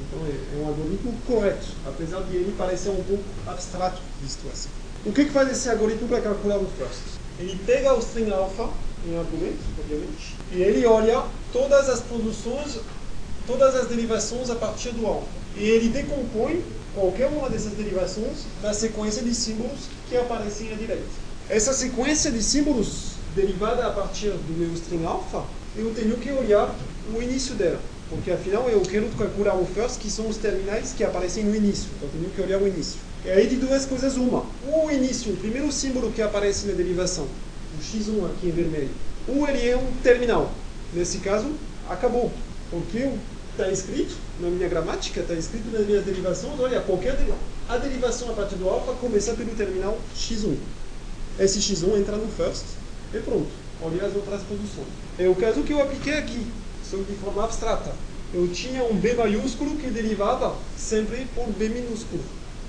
Então é, é um algoritmo correto, apesar de ele parecer um pouco abstrato visto assim. O que, que faz esse algoritmo para calcular o first? Ele pega o string alpha em argumento, obviamente, e ele olha todas as produções, todas as derivações a partir do alpha. E ele decompõe qualquer uma dessas derivações na sequência de símbolos que aparecem à direita. Essa sequência de símbolos derivada a partir do meu string alpha, eu tenho que olhar o início dela. Porque afinal eu quero calcular o first, que são os terminais que aparecem no início. Então eu tenho que olhar o início. E aí de duas coisas uma. O início, o primeiro símbolo que aparece na derivação, o x1 aqui em vermelho, ou ele é um terminal. Nesse caso, acabou. Porque está escrito na minha gramática, está escrito nas minhas derivações, olha, qualquer a derivação a partir do alfa começa pelo terminal x1. Esse x1 entra no first e pronto. Olha as outras posições. É o caso que eu apliquei aqui, só de forma abstrata. Eu tinha um b maiúsculo que derivava sempre por b minúsculo.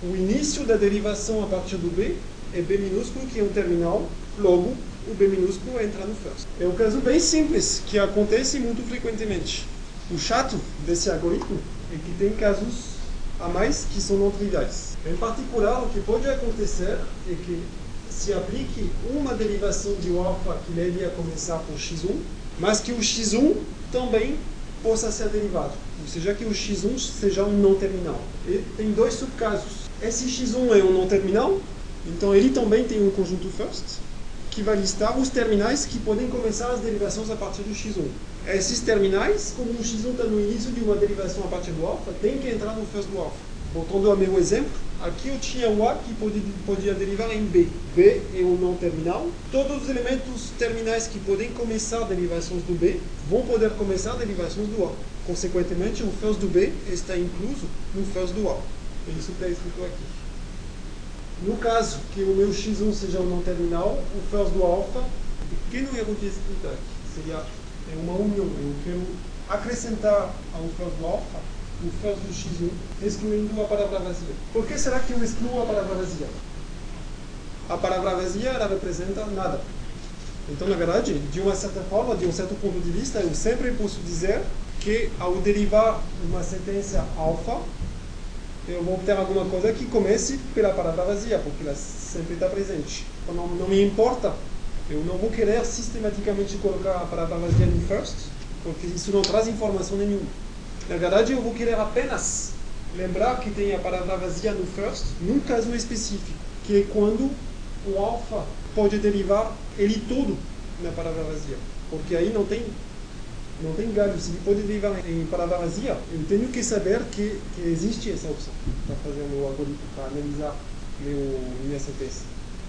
O início da derivação a partir do b é b minúsculo, que é um terminal, logo o b minúsculo entra no first. É um caso bem simples, que acontece muito frequentemente. O chato desse algoritmo é que tem casos a mais que são não triviais. Em particular, o que pode acontecer é que se aplique uma derivação de um alfa que leve a começar por x1, mas que o x1 também possa ser derivado, ou seja, que o x1 seja um não terminal. E tem dois subcasos. Esse x1 é um não terminal, então ele também tem um conjunto first, que vai listar os terminais que podem começar as derivações a partir do x1. Esses terminais, como o x1 está no início de uma derivação a partir do alfa, tem que entrar no first do alfa. Voltando ao meu exemplo, aqui eu tinha o A que podia, podia derivar em B. B é um não terminal. Todos os elementos terminais que podem começar derivações do B vão poder começar derivações do A. Consequentemente, o first do B está incluso no first do A. É isso está escrito aqui. No caso que o meu x1 seja um não terminal, o first do alfa, o pequeno erro escrito aqui seria é uma união. Eu quero acrescentar ao first do alfa o first do x1, excluindo a palavra vazia. Por que será que eu excluo a palavra vazia? A palavra vazia ela representa nada. Então, na verdade, de uma certa forma, de um certo ponto de vista, eu sempre posso dizer que ao derivar uma sentença alfa, eu vou obter alguma coisa que comece pela palavra vazia, porque ela sempre está presente. Então, não, não me importa. Eu não vou querer sistematicamente colocar a palavra vazia no first, porque isso não traz informação nenhuma. Na verdade, eu vou querer apenas lembrar que tem a palavra vazia no first, num caso específico, que é quando o alfa pode derivar ele todo na palavra vazia. Porque aí não tem não tem galho. Se pode derivar em palavra vazia, eu tenho que saber que, que existe essa opção para fazer o meu algoritmo, para analisar meu, minha sentença.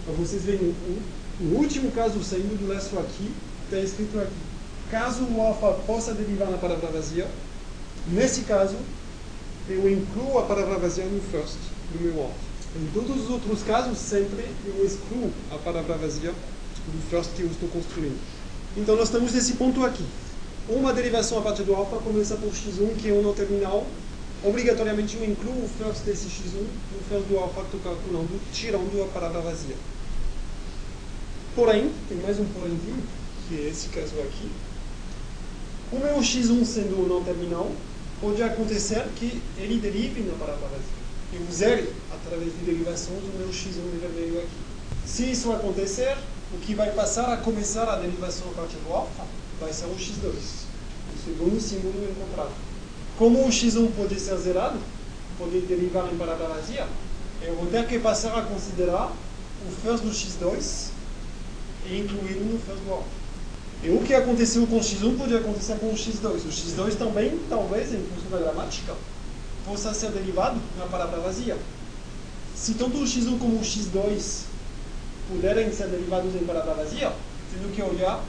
Então vocês veem, o, o último caso saindo do laço aqui, está escrito aqui. Caso o alfa possa derivar na palavra vazia, Nesse caso, eu incluo a palavra vazia no first do meu alfa. Em todos os outros casos, sempre eu excluo a palavra vazia do first que eu estou construindo. Então, nós estamos nesse ponto aqui. Uma derivação a partir do alfa começa por x1, que é um não terminal. Obrigatoriamente, eu incluo o first desse x1 no first do alfa que estou calculando, tirando a palavra vazia. Porém, tem mais um porém, que é esse caso aqui. O meu x1 sendo um não terminal, pode acontecer que ele derive na palavra vazia. Eu zere através de derivação do meu x1 de vermelho aqui. Se isso acontecer, o que vai passar a começar a derivação a partir do alfa vai ser o x2, o segundo símbolo encontrado. Como o x1 pode ser zerado, pode derivar em palavra vazia, eu vou ter que passar a considerar o first do x2 e incluí-lo no first do. E o que aconteceu com o x1 pode acontecer com o x2. O x2 também, talvez, em função da gramática, possa ser derivado na palavra vazia. Se tanto o x1 como o x2 puderem ser derivados em palavra vazia, tendo que olhar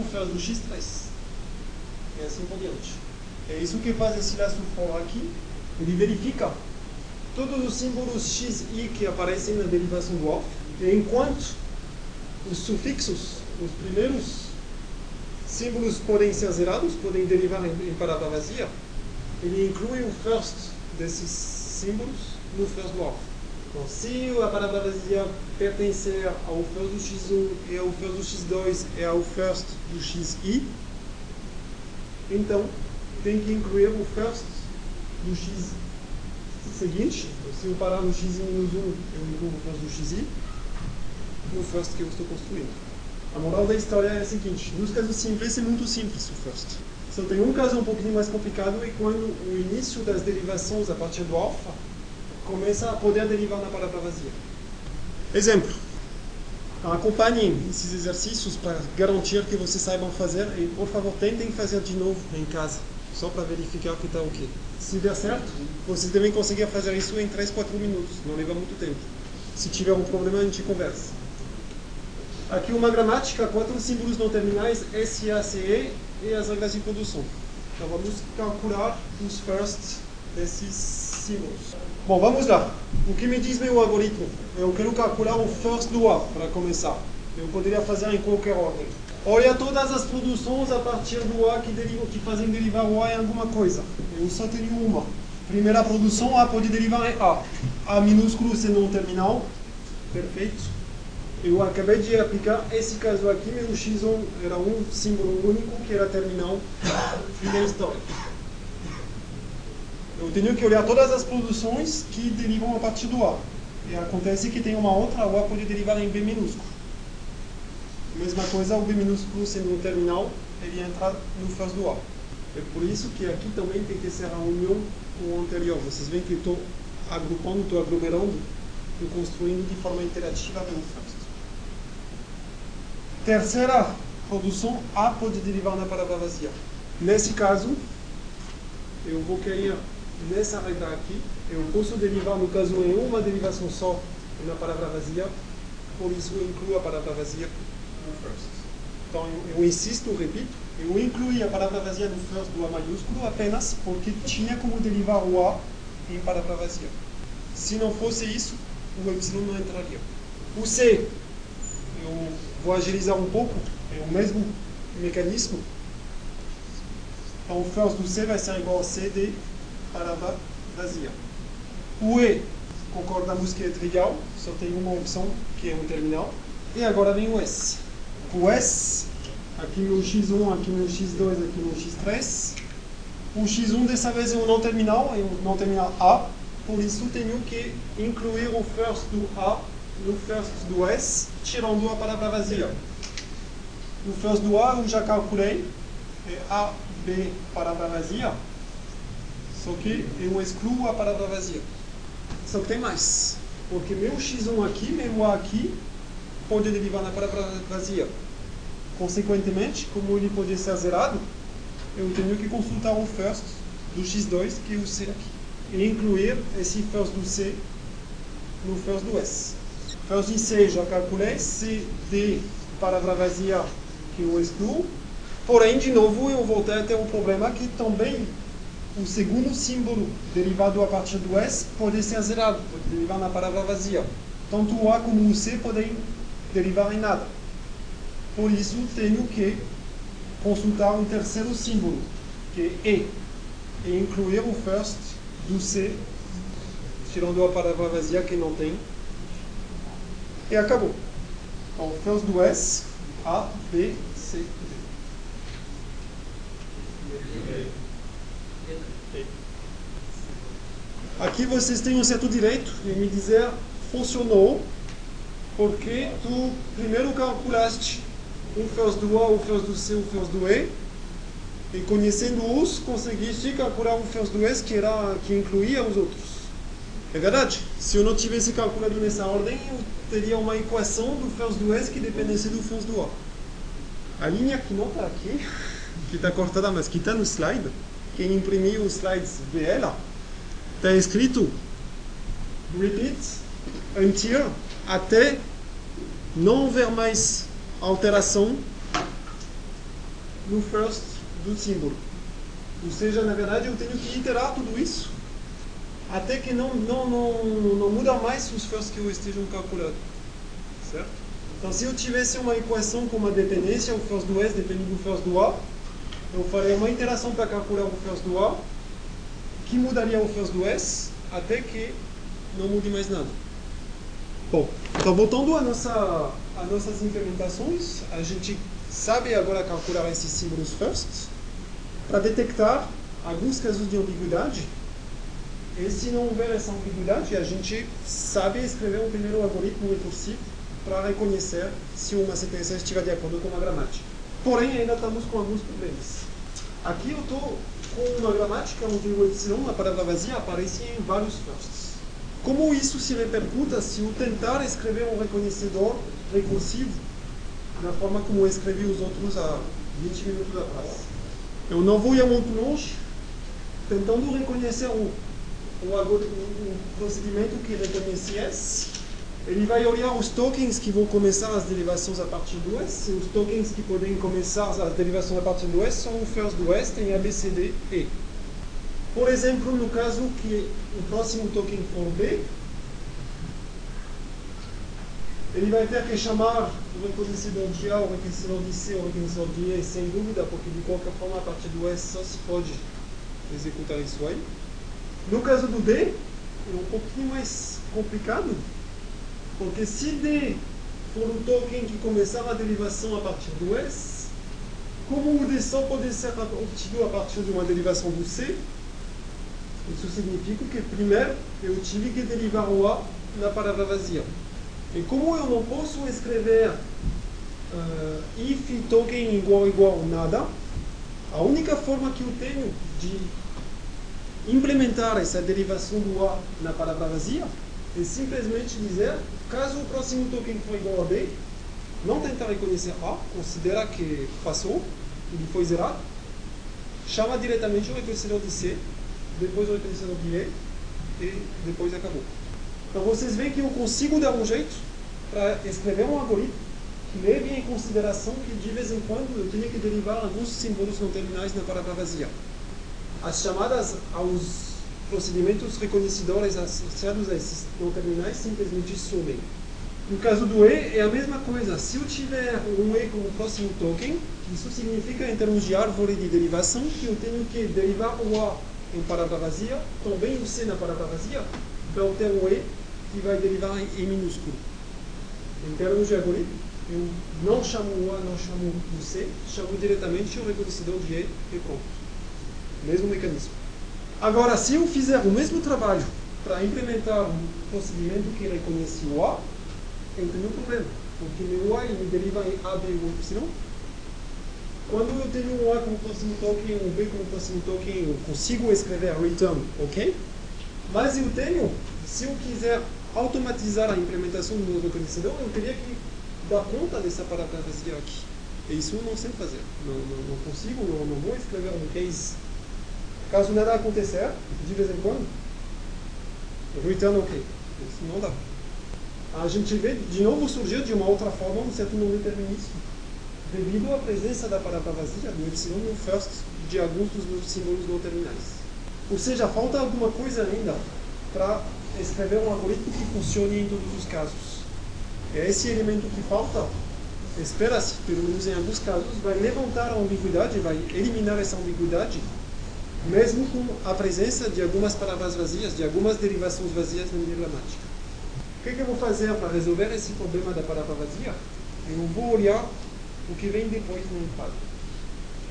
o first do x3. E assim por diante. É isso que faz esse laço for aqui. Ele verifica todos os símbolos x e que aparecem na derivação do off. E enquanto os sufixos, os primeiros símbolos podem ser zerados, podem derivar em, em palavra vazia, ele inclui o first desses símbolos no first do alfa. Então, se a palavra vazia pertencer ao first do x1 e ao first do x2 e ao first do xi, então tem que incluir o first do x seguinte. Se eu parar no x menos 1, eu incluo o first do xi no first que eu estou construindo. A moral da história é a seguinte: nos casos simples é muito simples o first. Só tem um caso um pouquinho mais complicado é quando o início das derivações a partir do alfa começa a poder derivar na palavra vazia. Exemplo. Acompanhem esses exercícios para garantir que vocês saibam fazer e, por favor, tentem fazer de novo em casa, só para verificar que está ok. Se der certo, vocês devem conseguir fazer isso em 3, 4 minutos, não leva muito tempo. Se tiver um problema, a gente conversa. Aqui uma gramática, quatro símbolos não terminais, S, A, C, E e as regras de produção. Então vamos calcular os firsts desses Bom, vamos lá. O que me diz meu algoritmo? Eu quero calcular o first do para começar. Eu poderia fazer em qualquer ordem. Olha todas as produções a partir do A que, que fazem derivar o A em alguma coisa. Eu só tenho uma. Primeira produção, A pode derivar em A. A minúsculo sendo um terminal. Perfeito. Eu acabei de aplicar esse caso aqui, meu x1 era um símbolo único que era terminal fim da história. Eu tenho que olhar todas as produções que derivam a partir do A. E acontece que tem uma outra, o A pode derivar em B minúsculo. Mesma coisa, o B minúsculo sendo um terminal, ele entra no first do A. É por isso que aqui também tem que ser a união com o anterior. Vocês veem que estou agrupando, estou aglomerando, estou construindo de forma interativa meu first. Terceira produção, A pode derivar na palavra vazia. Nesse caso, eu vou querer, nessa regra aqui, eu posso derivar, no caso, em uma derivação só na palavra vazia, por isso eu incluo a palavra vazia no first. Então, eu, eu insisto, eu repito, eu incluí a palavra vazia no first do A maiúsculo apenas porque tinha como derivar o A em palavra vazia. Se não fosse isso, o Y não entraria. O C, eu vou agilizar um pouco, é o mesmo mecanismo. Então, o first do C vai ser igual a C palavra vazia. O E, concordamos que é trivial, só tem uma opção, que é um terminal. E agora vem o S. O S, aqui meu x1, aqui meu x2, aqui meu x3. O x1 dessa vez é um não terminal, é um não terminal A, por isso tenho que incluir o first do A no first do S, tirando a palavra vazia. No first do A eu já calculei, é A, B, palavra vazia, só que eu excluo a palavra vazia. Só que tem mais, porque meu x1 aqui, meu A aqui, pode derivar na palavra vazia. Consequentemente, como ele pode ser zerado, eu tenho que consultar o first do x2, que é o C aqui, e incluir esse first do C no first do S. First de C já calculei, C de palavra vazia que eu excluo, porém, de novo, eu voltei a ter um problema que também o segundo símbolo derivado a partir do S pode ser zerado, pode derivar na palavra vazia. Tanto o A como o C podem derivar em nada. Por isso, tenho que consultar um terceiro símbolo, que é E, e incluir o first do C, tirando a palavra vazia que não tem. E acabou. Então, first do S, A, B, C, D. Aqui vocês têm um certo direito de me dizer funcionou porque tu primeiro calculaste o first do A, o first do C, o first do E e conhecendo-os conseguiste calcular o first do S que, era, que incluía os outros. É verdade. Se eu não tivesse calculado nessa ordem, eu teria uma equação do first do S que dependesse do first do A. A linha que não está aqui, que está cortada, mas que está no slide, quem imprimiu os slides vê ela, está escrito repeat until até não haver mais alteração no first do símbolo. Ou seja, na verdade, eu tenho que iterar tudo isso até que não, não, não, não muda mais os first que eu esteja calculando. Certo? Então, se eu tivesse uma equação com uma dependência, o first do S depende do first do A, eu faria uma interação para calcular o first do A, que mudaria o first do S, até que não mude mais nada. Bom, então voltando nossa, a nossas implementações, a gente sabe agora calcular esses símbolos first para detectar alguns casos de ambiguidade. E se não houver essa ambiguidade, a gente sabe escrever um primeiro algoritmo recursivo para reconhecer se uma sentença estiver de acordo com a gramática. Porém, ainda estamos com alguns problemas. Aqui eu estou uma gramática onde o epsilon, a palavra vazia, aparece em vários firsts. Como isso se repercuta se eu tentar escrever um reconhecedor recursivo da forma como eu escrevi os outros há 20 minutos atrás? Eu não vou ir muito longe tentando reconhecer o procedimento que reconhece S ele vai olhar os tokens que vão começar as derivações a partir do S. Os tokens que podem começar as derivações a partir do S são o first do S, tem A, B, C, D, E. Por exemplo, no caso que o próximo token for B, ele vai ter que chamar o reconhecedor de A, o reconhecedor de C, o reconhecedor de E, sem dúvida, porque de qualquer forma, a partir do S só se pode executar isso aí. No caso do D, é um pouquinho mais complicado, porque se D for um token que começar a derivação a partir do S, como o D só pode ser obtido a partir de uma derivação do C, isso significa que primeiro eu tive que derivar o A na palavra vazia. E como eu não posso escrever uh, if token igual igual nada, a única forma que eu tenho de implementar essa derivação do A na palavra vazia simplesmente dizer, caso o próximo token for igual a B, não tentar reconhecer A, considera que passou, ele foi zerado, chama diretamente o reconhecedor de C depois o reconhecedor de E e depois acabou. Então vocês veem que eu consigo dar um jeito para escrever um algoritmo que leve em consideração que de vez em quando eu tenho que derivar alguns símbolos não terminais na palavra vazia. As chamadas aos procedimentos reconhecedores associados a esses não terminais simplesmente somem. No caso do E, é a mesma coisa. Se eu tiver um E como próximo token, isso significa, em termos de árvore de derivação, que eu tenho que derivar o A em palavra vazia, também o C na palavra vazia, para obter o E que vai derivar em E minúsculo. Em termos de algoritmo, eu não chamo o A, não chamo o C, chamo diretamente o reconhecedor de E e pronto. Mesmo mecanismo. Agora, se eu fizer o mesmo trabalho para implementar um procedimento que reconhece o A, eu tenho um problema. Porque meu A me deriva em A, B ou Y, quando eu tenho um A como próximo token, um B como próximo token, eu consigo escrever return, ok? Mas eu tenho, se eu quiser automatizar a implementação do reconhecedor, eu teria que dar conta dessa palavra vazia aqui. E isso eu não sei fazer. Não, não, não consigo, não, não vou escrever um case. Caso nada acontecer, de vez em quando, return ok. Isso não dá. A gente vê de novo surgir de uma outra forma um certo não determinismo devido à presença da palavra vazia do epsilon no first de alguns dos símbolos não terminais. Ou seja, falta alguma coisa ainda para escrever um algoritmo que funcione em todos os casos. É esse elemento que falta, espera-se, pelo menos em alguns casos, vai levantar a ambiguidade, vai eliminar essa ambiguidade, mesmo com a presença de algumas palavras vazias, de algumas derivações vazias na minha gramática. O que, que eu vou fazer para resolver esse problema da palavra vazia? Eu vou olhar o que vem depois no impacto.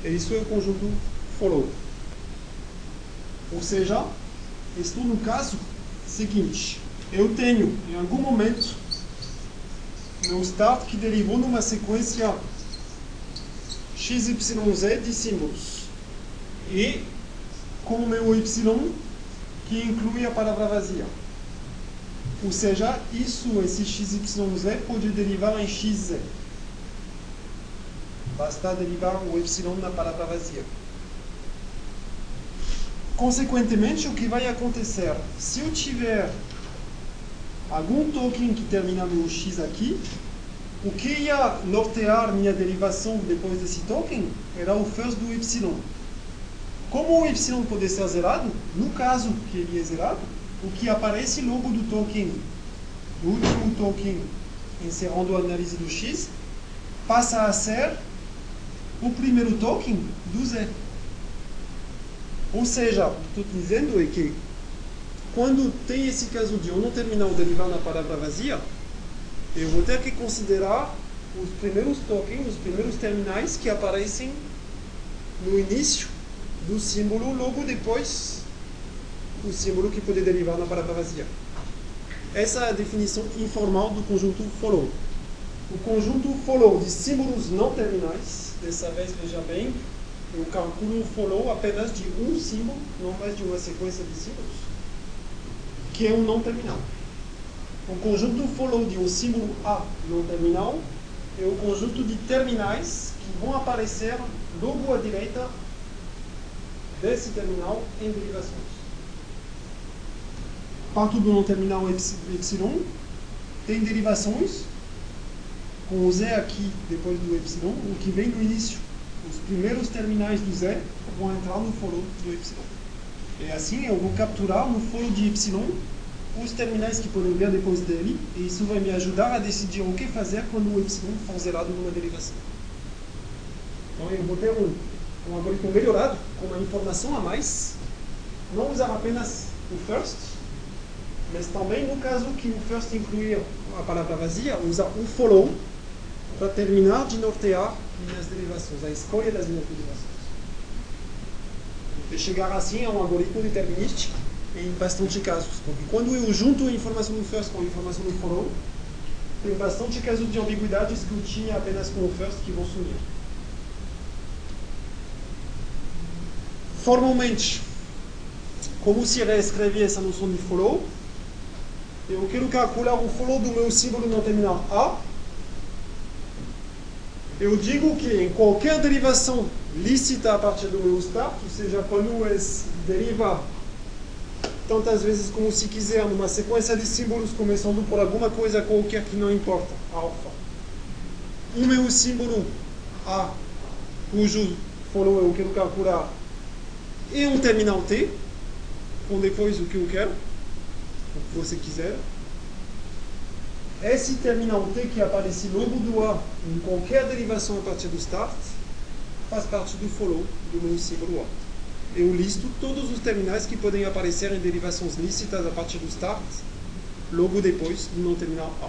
E isso é o conjunto follow. Ou seja, estou no caso seguinte. Eu tenho, em algum momento, meu start que derivou numa sequência XYZ de símbolos. E como meu Y que inclui a palavra vazia. Ou seja, isso, esse XYZ pode derivar em XZ. Basta derivar o epsilon na palavra vazia. Consequentemente, o que vai acontecer? Se eu tiver algum token que termina no x aqui, o que ia nortear minha derivação depois desse token era o first do epsilon. Como o epsilon pode ser zerado, no caso que ele é zerado, o que aparece logo do token, do último token encerrando a análise do x, passa a ser o primeiro token do Z. Ou seja, o que estou dizendo é que quando tem esse caso de eu não terminar o derivar na palavra vazia, eu vou ter que considerar os primeiros tokens, os primeiros terminais que aparecem no início do símbolo, logo depois o símbolo que pode derivar na palavra vazia. Essa é a definição informal do conjunto follow. O conjunto follow de símbolos não terminais Dessa vez, veja bem, eu calculo o follow apenas de um símbolo, não mais de uma sequência de símbolos, que é um não terminal. O conjunto follow de um símbolo A não terminal é o conjunto de terminais que vão aparecer logo à direita desse terminal em derivações. Parto do não terminal epsilon, tem derivações, com o Z aqui depois do epsilon, o que vem no início. Os primeiros terminais do Z vão entrar no foro do epsilon. E assim eu vou capturar no foro de epsilon os terminais que podem vir depois dele, e isso vai me ajudar a decidir o que fazer quando o epsilon for zerado numa derivação. Então eu vou ter um, um algoritmo melhorado, com uma informação a mais, não usar apenas o first, mas também no caso que o first incluir a palavra vazia, usar o follow para terminar de nortear minhas derivações, a escolha das minhas derivações. E chegar assim a um algoritmo determinístico em bastante casos. Porque quando eu junto a informação do first com a informação do follow, tem bastante casos de ambiguidades que eu tinha apenas com o first que vão sumir. Formalmente, como se reescreve essa noção de follow? Eu quero calcular o follow do meu símbolo no terminal A. Eu digo que em qualquer derivação lícita a partir do meu start, ou seja, quando S deriva tantas vezes como se quiser, numa sequência de símbolos começando por alguma coisa qualquer que não importa, alfa. O meu símbolo A, cujo follow eu quero calcular, é um terminal T, com depois o que eu quero, o que você quiser. Esse terminal T que aparece logo do A em qualquer derivação a partir do start, faz parte do follow do meu símbolo A eu listo todos os terminais que podem aparecer em derivações lícitas a partir do start, logo depois do não terminal A.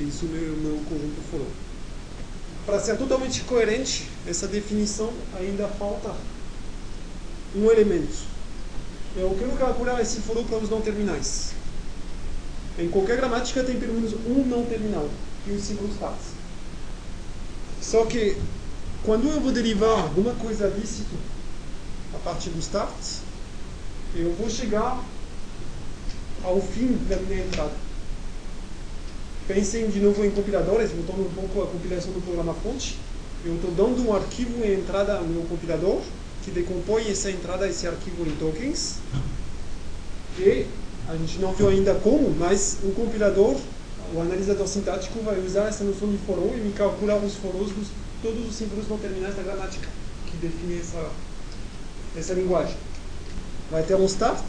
É isso meu, meu conjunto follow. Para ser totalmente coerente, essa definição ainda falta um elemento. Eu quero calcular esse follow para os não terminais. Em qualquer gramática tem pelo menos um não terminal, e o símbolo start. Só que, quando eu vou derivar alguma coisa lícita a partir do start, eu vou chegar ao fim da minha entrada. Pensem de novo em compiladores, voltando um pouco à compilação do programa fonte. Eu estou dando um arquivo em entrada ao meu compilador, que decompõe essa entrada, esse arquivo em tokens. E a gente não viu ainda como, mas o compilador, o analisador sintático, vai usar essa noção de for e me calcular os foros dos todos os símbolos não terminais da gramática, que define essa essa linguagem. Vai ter um start,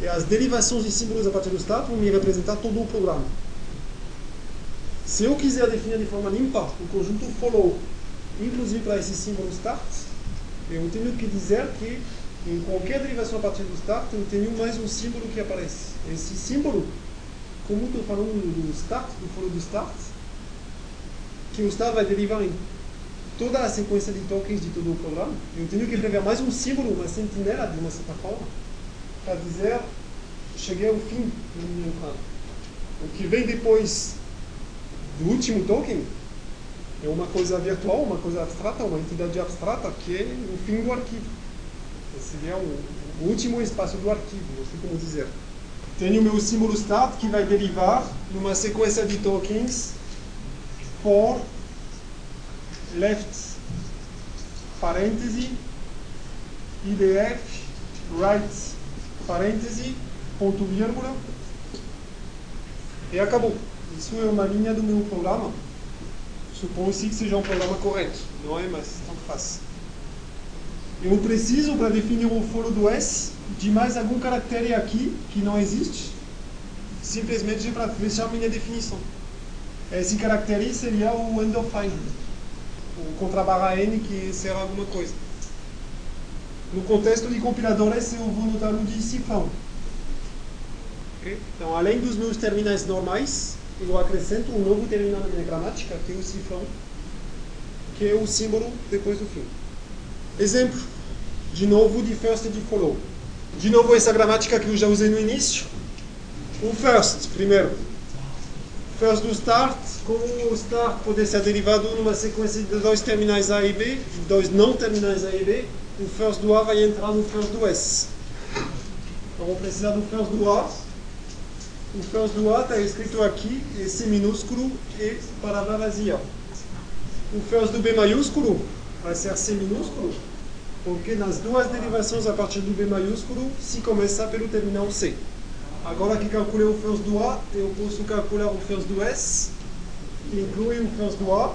e as derivações de símbolos a partir do start vão me representar todo o programa. Se eu quiser definir de forma limpa o conjunto follow, inclusive para esse símbolo start, eu tenho que dizer que em qualquer derivação a partir do start, eu tenho mais um símbolo que aparece. Esse símbolo, como estou falando do start, do follow do start, que o start vai derivar em toda a sequência de tokens de todo o programa, eu tenho que prever mais um símbolo, uma sentinela de uma certa forma, para dizer cheguei ao fim do minha entrada. O que vem depois do último token é uma coisa virtual, uma coisa abstrata, uma entidade abstrata, que é o fim do arquivo. Esse seria o, o último espaço do arquivo, não sei como dizer. Tenho meu símbolo start que vai derivar numa sequência de tokens for left parêntese idf right parêntese ponto vírgula e acabou. Isso é uma linha do meu programa. Supõe-se que seja um programa correto, não é? Mas tanto faz. Eu preciso, para definir o foro do S, de mais algum caractere aqui que não existe, simplesmente para fechar minha definição. Esse caractere seria o end of o contra barra n que será alguma coisa. No contexto de compiladores, eu vou notar o de cifrão. Então, além dos meus terminais normais, eu acrescento um novo terminal na minha gramática, que é o cifrão, que é o símbolo depois do fim. Exemplo, de novo, de first e de follow. De novo, essa gramática que eu já usei no início. O first, primeiro first do start, como o start pode ser derivado numa sequência de dois terminais A e B, dois não terminais A e B, o first do A vai entrar no first do S. Então vou precisar do first do A. O first do A está escrito aqui, C minúsculo e palavra vazia. O first do B maiúsculo vai ser C minúsculo, porque nas duas derivações a partir do B maiúsculo se começa pelo terminal C. Agora que calculei o first do A, eu posso calcular o first do S, que inclui o first do A,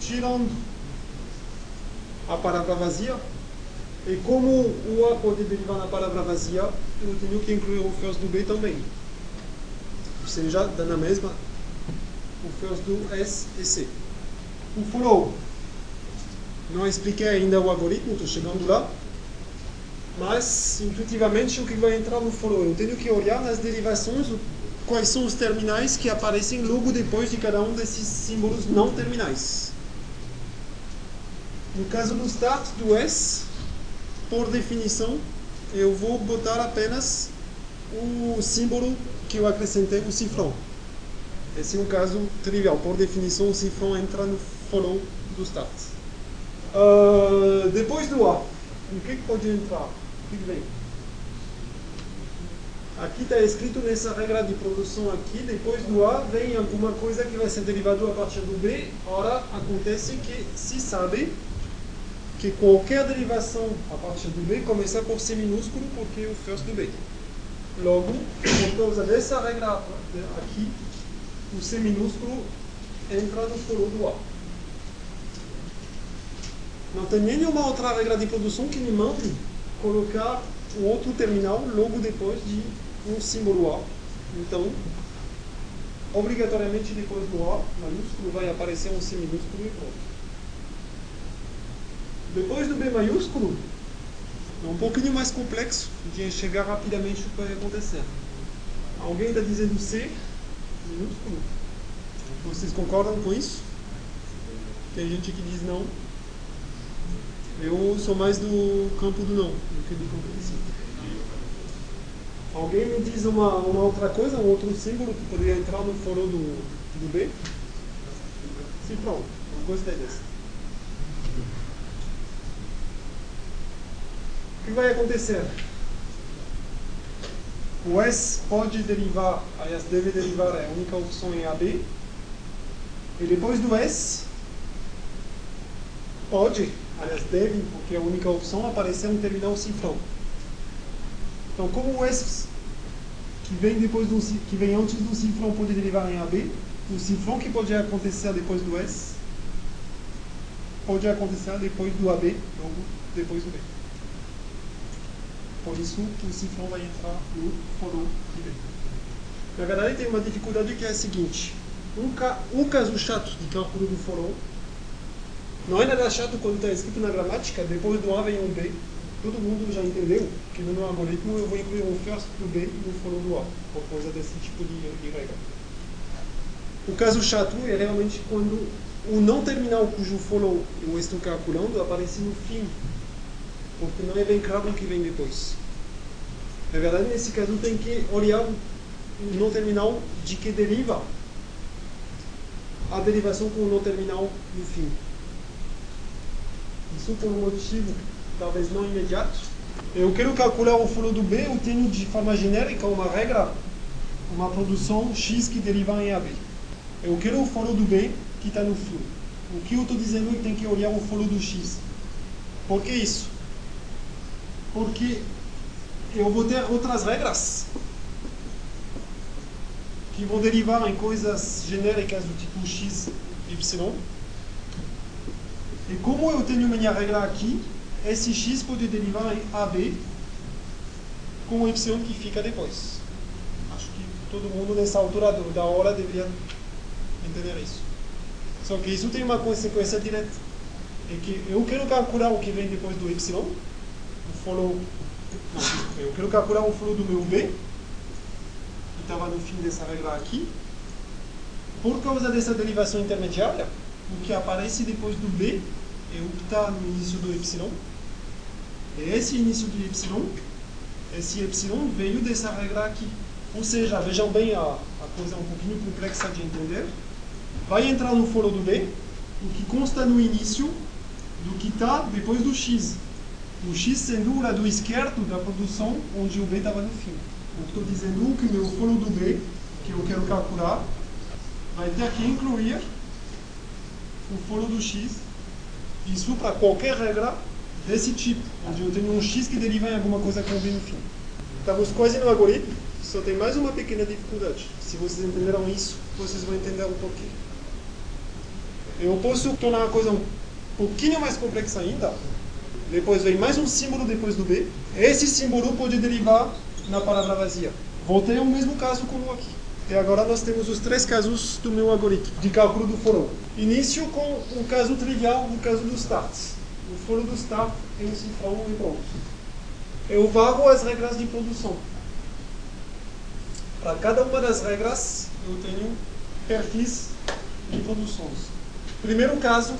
tirando a palavra vazia. E como o A pode derivar na palavra vazia, eu tenho que incluir o first do B também. Ou seja, dá na mesma o first do S e C. O follow. Não expliquei ainda o algoritmo, estou chegando lá. Mas, intuitivamente, o que vai entrar no follow? Eu tenho que olhar nas derivações quais são os terminais que aparecem logo depois de cada um desses símbolos não terminais. No caso do start do S, por definição, eu vou botar apenas o símbolo que eu acrescentei, o cifrão. Esse é um caso trivial. Por definição, o cifrão entra no follow do start. Uh, depois do A, o que, pode entrar? O que, vem? Aqui está escrito nessa regra de produção aqui, depois do A vem alguma coisa que vai ser derivado a partir do B. Ora, acontece que se sabe que qualquer derivação a partir do B começa por C minúsculo, porque é o first do B. Logo, por causa dessa regra aqui, o C minúsculo entra no follow do A. Não tem nenhuma outra regra de produção que me mande colocar o outro terminal logo depois de um símbolo A. Então, obrigatoriamente depois do A maiúsculo vai aparecer um C minúsculo e pronto. Depois do B maiúsculo, é um pouquinho mais complexo de enxergar rapidamente o que vai acontecer. Alguém está dizendo C? Vocês concordam com isso? Tem gente que diz não. Eu sou mais do campo do não do que do campo do sim. Alguém me diz uma, uma outra coisa, um outro símbolo que poderia entrar no foro do, do B? Sim, pronto. Eu gostei dessa. Que vai acontecer? O S pode derivar, aliás, deve derivar, é a única opção em AB. E depois do S, pode, aliás, deve, porque é a única opção, aparecer um terminal cifrão. Então, como o S que vem depois do que vem antes do cifrão pode derivar em AB, o cifrão que pode acontecer depois do S pode acontecer depois do AB, logo depois do B. Por isso, o cifrão vai entrar no follow de B. Na verdade, tem uma dificuldade que é a seguinte. Um, ca um caso chato de cálculo do follow não é nada chato quando está escrito na gramática, depois do A vem um B. Todo mundo já entendeu que no meu algoritmo eu vou incluir um first do B no follow do A, por causa desse tipo de, de regra. O caso chato é realmente quando o não terminal cujo follow eu estou calculando aparece no fim, porque não é bem claro o que vem depois. Na verdade, nesse caso, tem que olhar o não terminal de que deriva a derivação com o não terminal no fim. Isso por um motivo talvez não imediato. Eu quero calcular o follow do B, eu tenho de forma genérica uma regra, uma produção X que deriva em AB. Eu quero o follow do B que está no fim. O que eu estou dizendo é que tem que olhar o follow do X. Por que isso? Porque eu vou ter outras regras que vão derivar em coisas genéricas do tipo x, y. E como eu tenho minha regra aqui, esse x pode derivar em AB com o y que fica depois. Acho que todo mundo nessa altura da hora deveria entender isso. Só que isso tem uma consequência direta. É que eu quero calcular o que vem depois do y, follow. Eu quero calcular o follow do meu b, que estava no fim dessa regra aqui. Por causa dessa derivação intermediária, o que aparece depois do b é o que está no início do y. E esse início do y, esse y veio dessa regra aqui. Ou seja, vejam bem, a, a coisa é um pouquinho complexa de entender. Vai entrar no foro do B, o que consta no início do que está depois do x. O x sendo o lado esquerdo da produção, onde o B estava no fim. Eu estou dizendo que meu foro do B, que eu quero calcular, vai ter que incluir o foro do x isso para qualquer regra desse tipo, onde eu tenho um x que deriva em alguma coisa eu vi no fim. Estamos quase no algoritmo, Só tem mais uma pequena dificuldade. Se vocês entenderam isso, vocês vão entender um pouquinho. Eu posso tornar a coisa um pouquinho mais complexa ainda. Depois vem mais um símbolo depois do B. Esse símbolo pode derivar na palavra vazia. Voltei ao mesmo caso como aqui. E agora nós temos os três casos do meu algoritmo de cálculo do for. Início com um caso trivial, o caso dos starts. O for do start é um cifrão e pronto. Eu vago as regras de produção. Para cada uma das regras, eu tenho perfis de produções. Primeiro caso,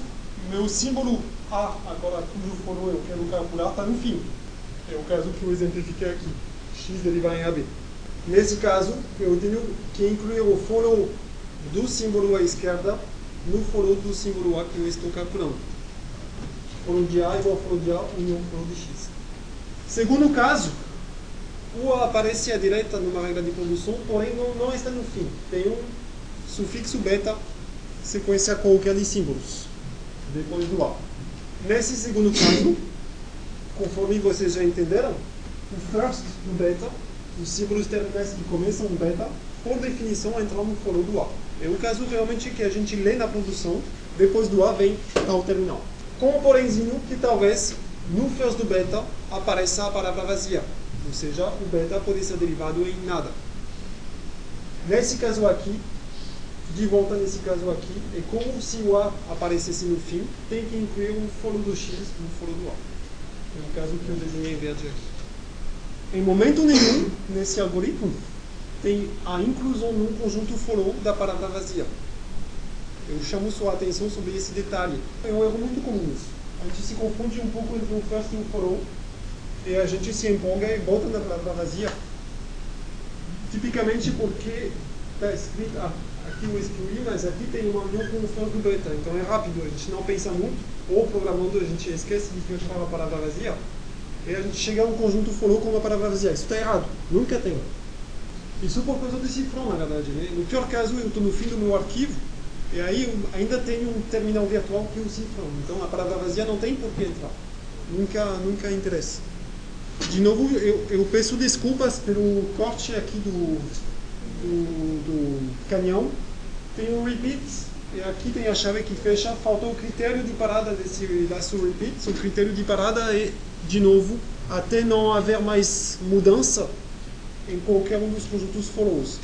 meu símbolo A, agora cujo for eu quero calcular, está no fim. É o caso que eu exemplifiquei aqui. x derivar em AB. Nesse caso, eu tenho que incluir o for do símbolo à esquerda no for do símbolo A que eu estou calculando. For de A igual a for de A união for de x. Segundo caso, o aparece à direita numa regra de produção, porém não, não está no fim. Tem um sufixo beta, sequência qualquer de símbolos, depois do A. Nesse segundo caso, conforme vocês já entenderam, o first do beta os símbolos terminais que começam em beta, por definição, entram no foro do A. É o caso realmente que a gente lê na produção, depois do A vem ao terminal. Com o porémzinho que talvez no first do beta apareça a palavra vazia, ou seja, o beta pode ser derivado em nada. Nesse caso aqui, de volta nesse caso aqui, é como se o A aparecesse no fim, tem que incluir um foro do X no foro do A. É o caso que eu desenhei em verde aqui. Em momento nenhum, nesse algoritmo, tem a inclusão num conjunto for da palavra vazia. Eu chamo sua atenção sobre esse detalhe. É um erro muito comum isso. A gente se confunde um pouco entre um first e um for e a gente se empolga e bota na palavra vazia. Tipicamente porque está escrito, ah, eu excluí, mas aqui tem uma união com o do beta. Então é rápido, a gente não pensa muito, ou programando a gente esquece de filtrar a palavra vazia e a gente chega a um conjunto for com uma palavra vazia. Isso está errado. Nunca tem. Isso por causa do cifrão, na verdade. Né? No pior caso, eu estou no fim do meu arquivo e aí ainda tenho um terminal virtual que o cifrão. Então a palavra vazia não tem por que entrar. Nunca, nunca interessa. De novo, eu, eu peço desculpas pelo corte aqui do, do, do canhão. Tem um repeat e aqui tem a chave que fecha. Faltou o critério de parada desse laço repeat. O critério de parada é de novo, até não haver mais mudança em qualquer um dos conjuntos follows.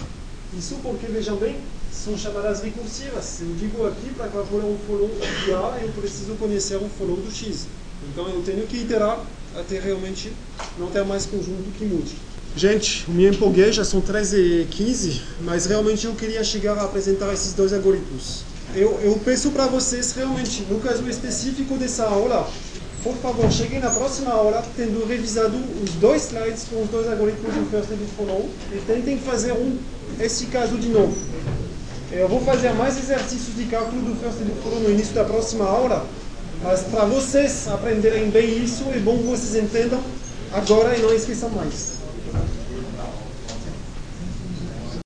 Isso porque, vejam bem, são chamadas recursivas. Eu digo aqui, para calcular um follow de A, eu preciso conhecer um follow do X. Então eu tenho que iterar até realmente não ter mais conjunto que mude. Gente, me empolguei, já são 13 e 15, mas realmente eu queria chegar a apresentar esses dois algoritmos. Eu, eu peço para vocês realmente, no caso específico dessa aula, por favor, cheguem na próxima aula tendo revisado os dois slides com os dois algoritmos do First do Follow e tentem fazer um, esse caso de novo. Eu vou fazer mais exercícios de cálculo do First do Follow no início da próxima aula, mas para vocês aprenderem bem isso, é bom que vocês entendam agora e não esqueçam mais.